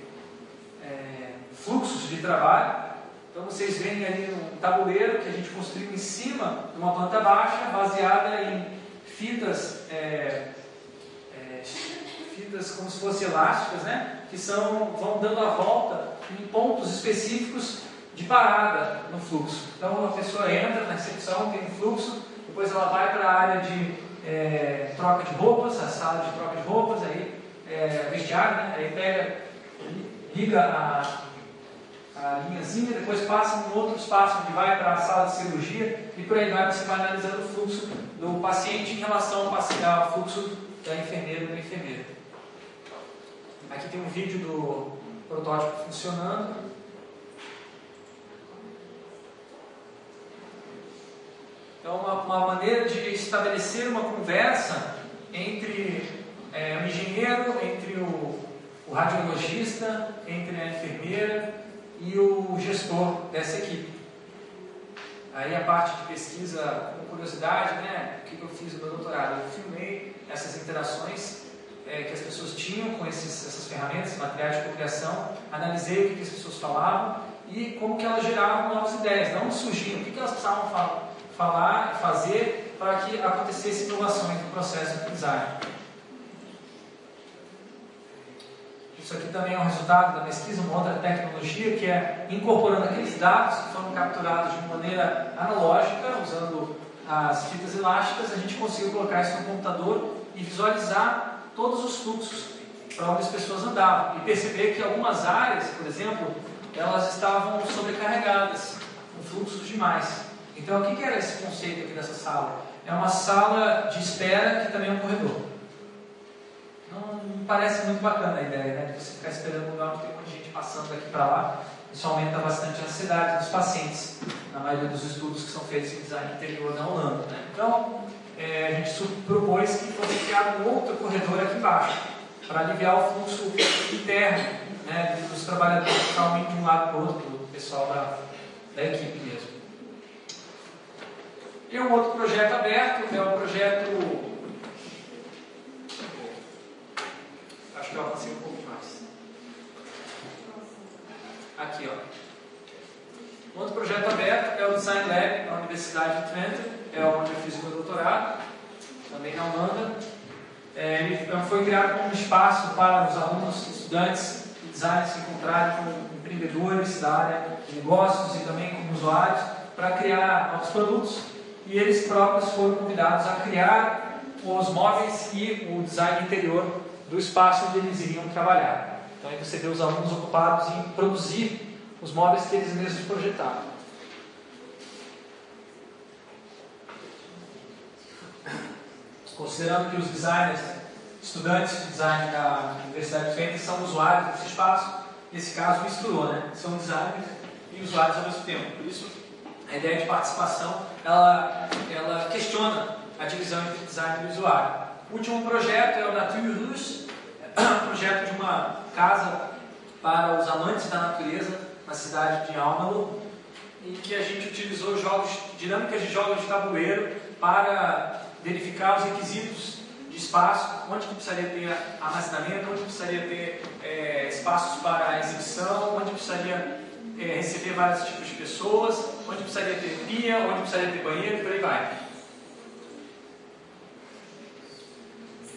é, fluxos de trabalho Então vocês veem ali um tabuleiro que a gente construiu em cima de uma planta baixa, baseada em fitas, é, é, fitas como se fossem elásticas, né? que são, vão dando a volta em pontos específicos de parada no fluxo. Então a pessoa entra na recepção, tem um fluxo, depois ela vai para a área de é, troca de roupas, a sala de troca de roupas, aí é, vestiário, né? aí pega, liga a a linhazinha, depois passa um outro espaço onde vai para a sala de cirurgia e por aí vai você vai analisando o fluxo do paciente em relação ao fluxo da enfermeira do enfermeiro. Aqui tem um vídeo do protótipo funcionando. Então, uma, uma maneira de estabelecer uma conversa entre é, o engenheiro, entre o, o radiologista, entre a enfermeira e o gestor dessa equipe. Aí a parte de pesquisa, com curiosidade, né? O que eu fiz no meu doutorado? Eu filmei essas interações é, que as pessoas tinham com esses, essas ferramentas, materiais de cocriação, analisei o que, as pessoas falavam e como que elas geravam novas ideias, de onde surgiam, o que, que elas precisavam falar, falar fazer para que acontecesse inovações no processo de design. Isso aqui também é um resultado da pesquisa, uma outra tecnologia que é incorporando aqueles dados que foram capturados de maneira analógica, usando as fitas elásticas, a gente conseguiu colocar isso no computador e visualizar todos os fluxos para onde as pessoas andavam e perceber que algumas áreas, por exemplo, elas estavam sobrecarregadas, com fluxos demais. Então, o que era esse conceito aqui dessa sala? É uma sala de espera que também é um corredor. Não, não parece muito bacana a ideia né, de você ficar esperando um lugar onde tem muita gente passando daqui para lá. Isso aumenta bastante a ansiedade dos pacientes, na maioria dos estudos que são feitos em design interior na Holanda. Né? Então, é, a gente propôs que fosse criado um outro corredor aqui embaixo, para aliviar o fluxo interno né, dos trabalhadores indo de um lado para o outro, do pessoal da, da equipe mesmo. E um outro projeto aberto é o projeto Acho que eu avancei um pouco mais. Aqui, ó. Um outro projeto aberto é o Design Lab na Universidade de Twente, é onde eu fiz o meu doutorado, também na Holanda. É, ele foi criado como um espaço para os alunos, estudantes de design se encontrarem com empreendedores da área de negócios e também com usuários para criar novos produtos. E eles próprios foram convidados a criar os móveis e o design interior do espaço onde eles iriam trabalhar. Então aí você vê os alunos ocupados em produzir os móveis que eles mesmos projetaram. Considerando que os designers, estudantes de design da Universidade de Fênix são usuários desse espaço, nesse caso misturou, né? São designers e usuários ao mesmo tempo. Por isso, a ideia de participação, ela, ela questiona a divisão entre design e usuário. O último projeto é o Nature Rouge, um projeto de uma casa para os amantes da natureza na cidade de Almelo, em que a gente utilizou jogos, dinâmicas de jogos de tabuleiro para verificar os requisitos de espaço, onde que precisaria ter armazenamento, onde precisaria ter é, espaços para exibição, onde precisaria é, receber vários tipos de pessoas, onde precisaria ter pia, onde precisaria ter banheiro e por aí vai.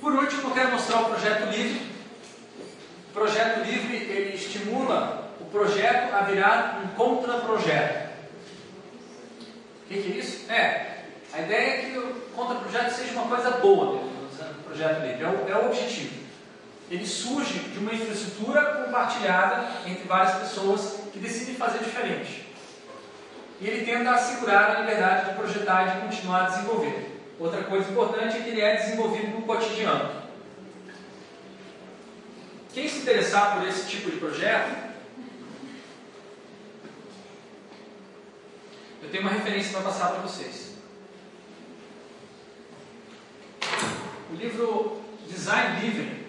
Por último, eu quero mostrar o projeto livre. O projeto livre ele estimula o projeto a virar um contra-projeto. O que, que, é isso? É, a ideia é que o contra-projeto seja uma coisa boa mesmo, o projeto livre, é o, é o objetivo. Ele surge de uma infraestrutura compartilhada entre várias pessoas que decidem fazer diferente. E ele tenta assegurar a liberdade de projetar e de continuar a desenvolver. Outra coisa importante é que ele é desenvolvido no cotidiano. Quem se interessar por esse tipo de projeto, eu tenho uma referência para passar para vocês. O livro Design Living,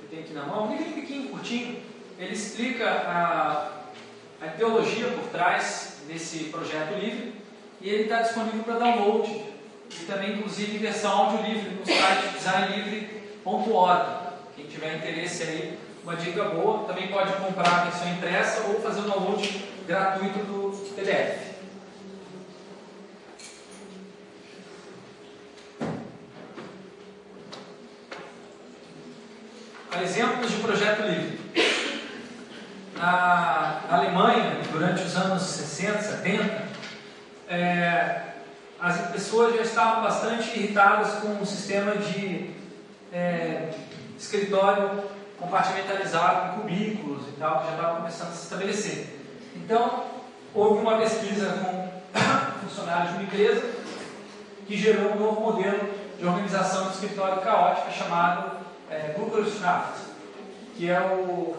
que tem aqui na mão, um livro pequeno, curtinho, ele explica a, a ideologia por trás desse projeto livre e ele está disponível para download e também, inclusive, versão audiolivre no site designlivre.org. Tiver interesse aí, uma dica boa. Também pode comprar a versão impressa ou fazer o download gratuito do PDF. Exemplos de projeto livre. Na Alemanha, durante os anos 60, 70, é, as pessoas já estavam bastante irritadas com o sistema de é, escritório compartimentalizado, com cubículos e tal, que já estava começando a se estabelecer. Então, houve uma pesquisa com funcionários de uma empresa que gerou um novo modelo de organização de escritório caótica chamado é, que é o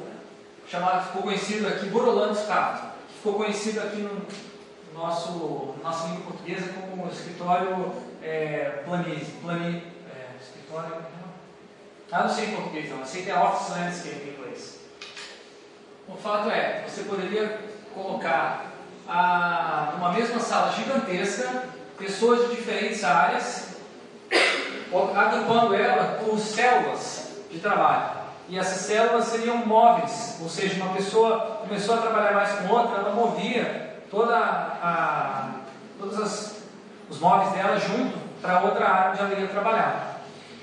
chamado, ficou conhecido aqui, Borolandschaft, que ficou conhecido aqui no nosso nossa língua portuguesa como escritório é, plani, plani, é, escritório, ah, não sei em português não, que é Office Landscape em inglês. O fato é, você poderia colocar a, numa mesma sala gigantesca pessoas de diferentes áreas, agrupando ela por células de trabalho. E essas células seriam móveis, ou seja, uma pessoa começou a trabalhar mais com outra, ela movia toda a, todos as, os móveis dela junto para outra área onde ela ia trabalhar.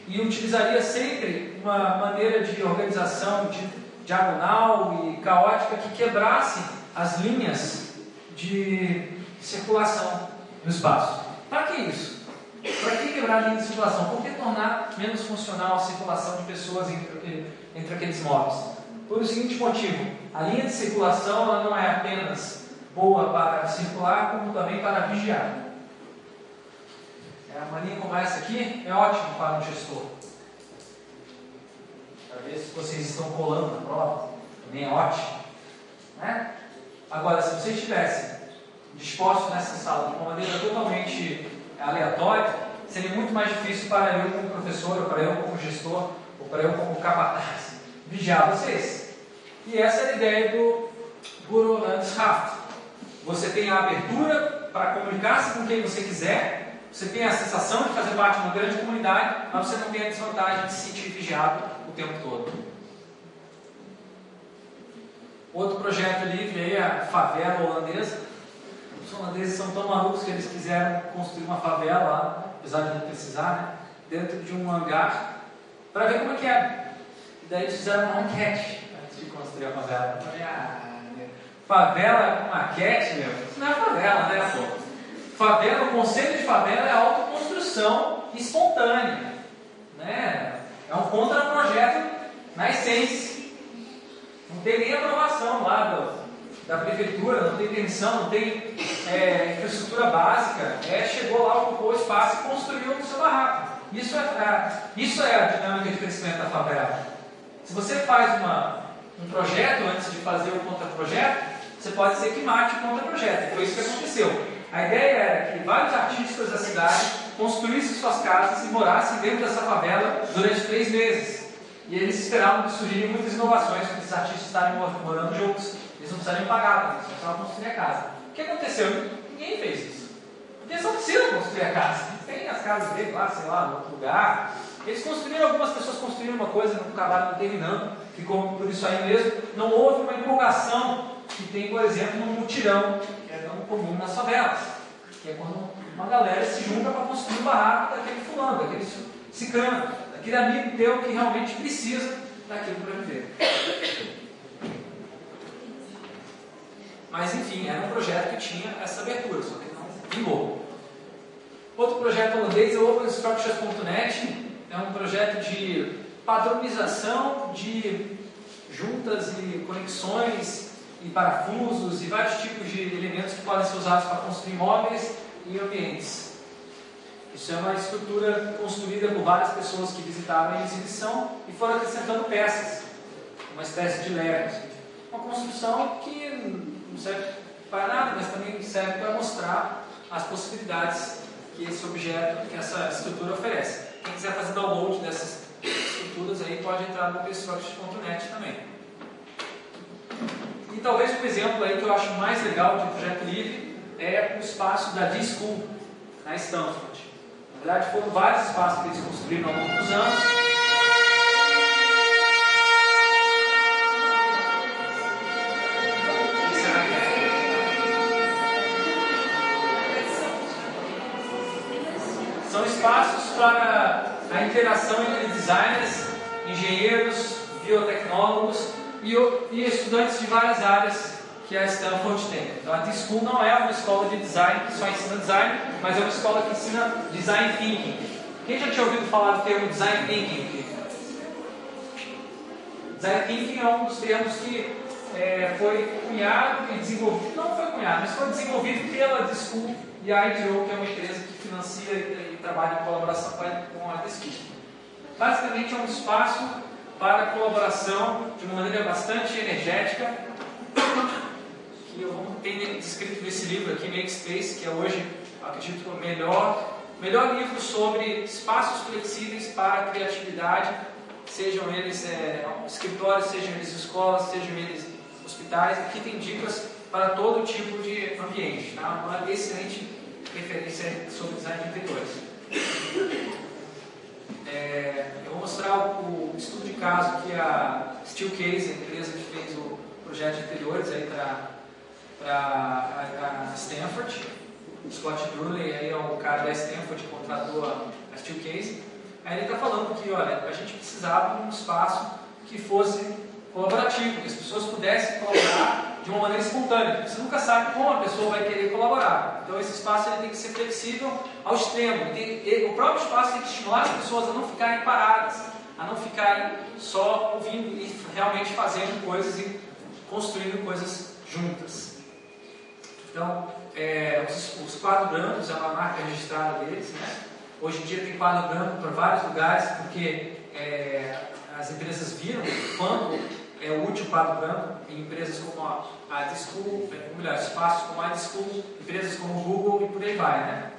E utilizaria sempre uma maneira de organização de diagonal e caótica que quebrasse as linhas de circulação no espaço. Para que isso? Para que quebrar a linha de circulação? Por que tornar menos funcional a circulação de pessoas entre, entre aqueles móveis? Por o seguinte motivo: a linha de circulação não é apenas boa para circular, como também para vigiar. É, uma linha como essa aqui é ótima para um gestor. Para ver se vocês estão colando na prova, também é ótimo. Né? Agora, se vocês estivessem dispostos nessa sala de uma maneira totalmente aleatória, seria muito mais difícil para eu como professor, ou para eu como gestor, ou para eu como capataz, vigiar vocês. E essa é a ideia do Guru Landschaft. Você tem a abertura para comunicar-se com quem você quiser, você tem a sensação de fazer parte de uma grande comunidade, mas você não tem a desvantagem de se sentir vigiado o tempo todo. Outro projeto livre aí é a favela holandesa. Os holandeses são tão malucos que eles quiseram construir uma favela lá, apesar de não precisar, né? dentro de um hangar, para ver como é que é. E daí eles fizeram uma enquete antes de construir a favela. Falei, ah, favela com maquete, meu, isso não é favela, né, pô? Favela, o conceito de favela é autoconstrução espontânea. Né? É um contra-projeto na essência. Não tem nem aprovação lá do, da prefeitura, não tem pensão, não tem é, infraestrutura básica. É, chegou lá, ocupou o espaço e construiu o seu barraco. Isso é, a, isso é a dinâmica de crescimento da favela. Se você faz uma, um projeto antes de fazer o contra-projeto, você pode ser que mate o contra-projeto. Foi isso que aconteceu. A ideia era que vários artistas da cidade construíssem suas casas e morassem dentro dessa favela durante três meses. E eles esperavam que surgiriam muitas inovações, porque esses artistas estarem morando juntos. Eles não precisariam pagar, eles precisavam construir a casa. O que aconteceu? Ninguém fez isso. Porque eles não precisam construir a casa. Tem as casas dele lá, sei lá, no outro lugar. Eles construíram, algumas pessoas construíram uma coisa, não acabaram terminando, ficou por isso aí mesmo. Não houve uma empolgação que tem, por exemplo, no mutirão, comum nas favelas. Que é quando uma galera se junta para construir um barraco daquele fulano, daquele ciclano aquele amigo teu que realmente precisa daquilo para viver. Mas enfim, era um projeto que tinha essa abertura, só que não vingou. Outro projeto holandês é o OpenStructures.net, é um projeto de padronização de juntas e conexões e parafusos e vários tipos de elementos que podem ser usados para construir móveis e ambientes. Isso é uma estrutura construída por várias pessoas que visitavam a exibição e foram acrescentando peças, uma espécie de legos. Uma construção que não serve para nada, mas também serve para mostrar as possibilidades que esse objeto, que essa estrutura oferece. Quem quiser fazer download dessas estruturas aí pode entrar no openstructures.net também talvez um exemplo aí que eu acho mais legal de projeto livre é o espaço da DISCO na Stanford. Na verdade, foram vários espaços que eles construíram ao longo dos anos. São espaços para a interação entre designers, engenheiros, biotecnólogos e, e estudantes de várias áreas que a Stanford tem. Então a D-School não é uma escola de design que só ensina design, mas é uma escola que ensina design thinking. Quem já tinha ouvido falar do termo design thinking? Design thinking é um dos termos que é, foi cunhado e desenvolvido, não foi cunhado, mas foi desenvolvido pela D-School e a IDEO, que é uma empresa que financia e, e trabalha em colaboração com a D-School. Basicamente é um espaço para colaboração de uma maneira bastante energética, que eu tenho descrito nesse livro aqui, Make Space, que é hoje, acredito, o melhor, melhor livro sobre espaços flexíveis para a criatividade, sejam eles é, escritórios, sejam eles escolas, sejam eles hospitais. Aqui tem dicas para todo tipo de ambiente. Tá? Uma excelente referência sobre design de interiores. É, eu vou mostrar o, o, estudo de caso que a Steelcase, a empresa que fez o projeto de interiores para a, a Stanford. O Scott Bruley aí é o cara da Stanford que contratou a, a Steelcase. Aí ele está falando que, olha, a gente precisava de um espaço que fosse colaborativo, que as pessoas pudessem colaborar de uma maneira espontânea. Você nunca sabe como a pessoa vai querer colaborar. Então esse espaço ele tem que ser flexível ao extremo. Tem, o próprio espaço tem que estimular as pessoas a não ficarem paradas, a não ficarem só ouvindo e realmente fazendo coisas e construindo coisas juntas. Então, é, os, os quadros brancos é uma marca registrada deles. Né? Hoje em dia tem quadro branco para vários lugares, porque é, as empresas viram quando é útil o branco em empresas como a, a Discool, ou melhor, espaços como a Discool, empresas como o Google e por aí vai, né?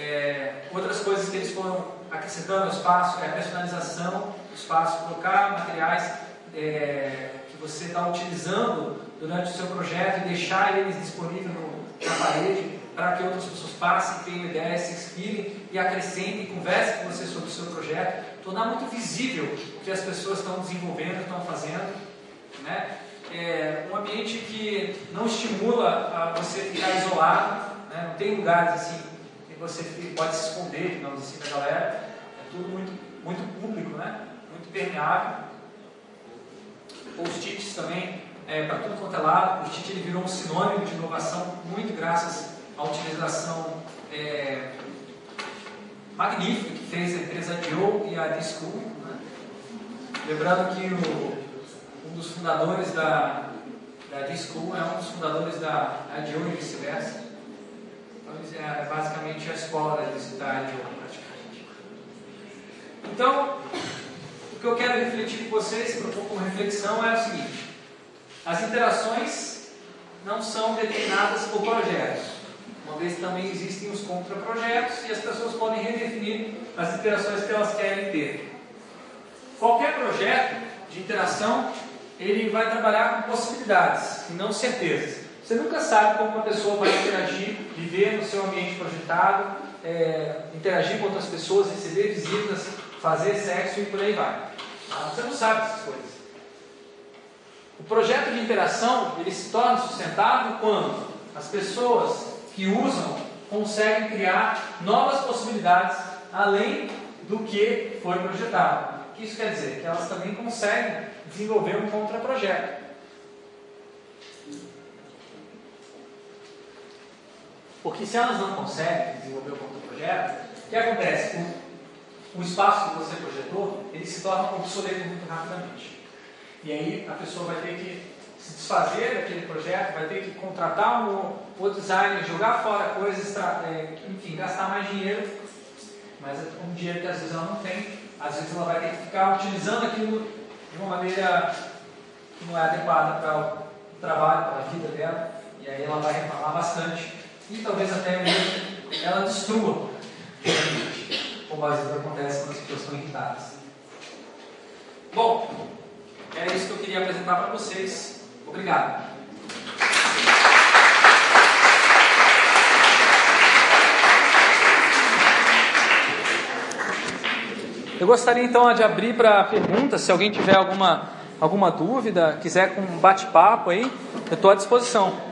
É, outras coisas que eles foram acrescentando ao espaço é a personalização do espaço, colocar materiais é, que você está utilizando durante o seu projeto e deixar eles disponíveis no, na parede para que outras pessoas passem, tenham ideias, se inspirem e acrescentem, conversem com você sobre o seu projeto tornar muito visível o que as pessoas estão desenvolvendo, estão fazendo. Né? É um ambiente que não estimula a você ficar isolado, né? não tem lugares assim você pode se esconder, digamos assim, da galera. É tudo muito, muito público, né? muito permeável. Post-its também, é, para tudo quanto é lado. O post-it virou um sinônimo de inovação, muito graças à utilização é, magnífica que fez a empresa Joe e a D-School. Né? Lembrando que o, um dos fundadores da, da D-School é um dos fundadores da, da Joe e vice-versa. Então, é basicamente a escola da Joe, praticamente. Então, o que eu quero refletir com vocês, propor como reflexão, é o seguinte: as interações não são determinadas por projetos uma vez também existem os contraprojetos e as pessoas podem redefinir as interações que elas querem ter. Qualquer projeto de interação, ele vai trabalhar com possibilidades e não certezas. Você nunca sabe como uma pessoa vai interagir, viver no seu ambiente projetado, é, interagir com outras pessoas, receber visitas, fazer sexo e por aí vai. Tá? Você não sabe essas coisas. O projeto de interação ele se torna sustentável quando as pessoas que usam conseguem criar novas possibilidades além do que foi projetado. O que isso quer dizer? Que elas também conseguem desenvolver um contraprojeto. Porque se elas não conseguem desenvolver o contraprojeto, o que acontece? O, o espaço que você projetou, ele se torna obsoleto muito rapidamente. E aí a pessoa vai ter que se desfazer daquele projeto, vai ter que contratar um, o designer, jogar fora coisas, é, enfim, gastar mais dinheiro, mas é um dinheiro que às vezes ela não tem, às vezes ela vai ter que ficar utilizando aquilo de uma maneira que não é adequada para o trabalho, para a vida dela, e aí ela vai reclamar bastante, e talvez até mesmo ela destrua, como às vezes acontece quando as pessoas estão irritadas. Bom, é isso que eu queria apresentar para vocês. Obrigado. Eu gostaria então de abrir para perguntas, se alguém tiver alguma, alguma dúvida, quiser um bate-papo aí, eu estou à disposição.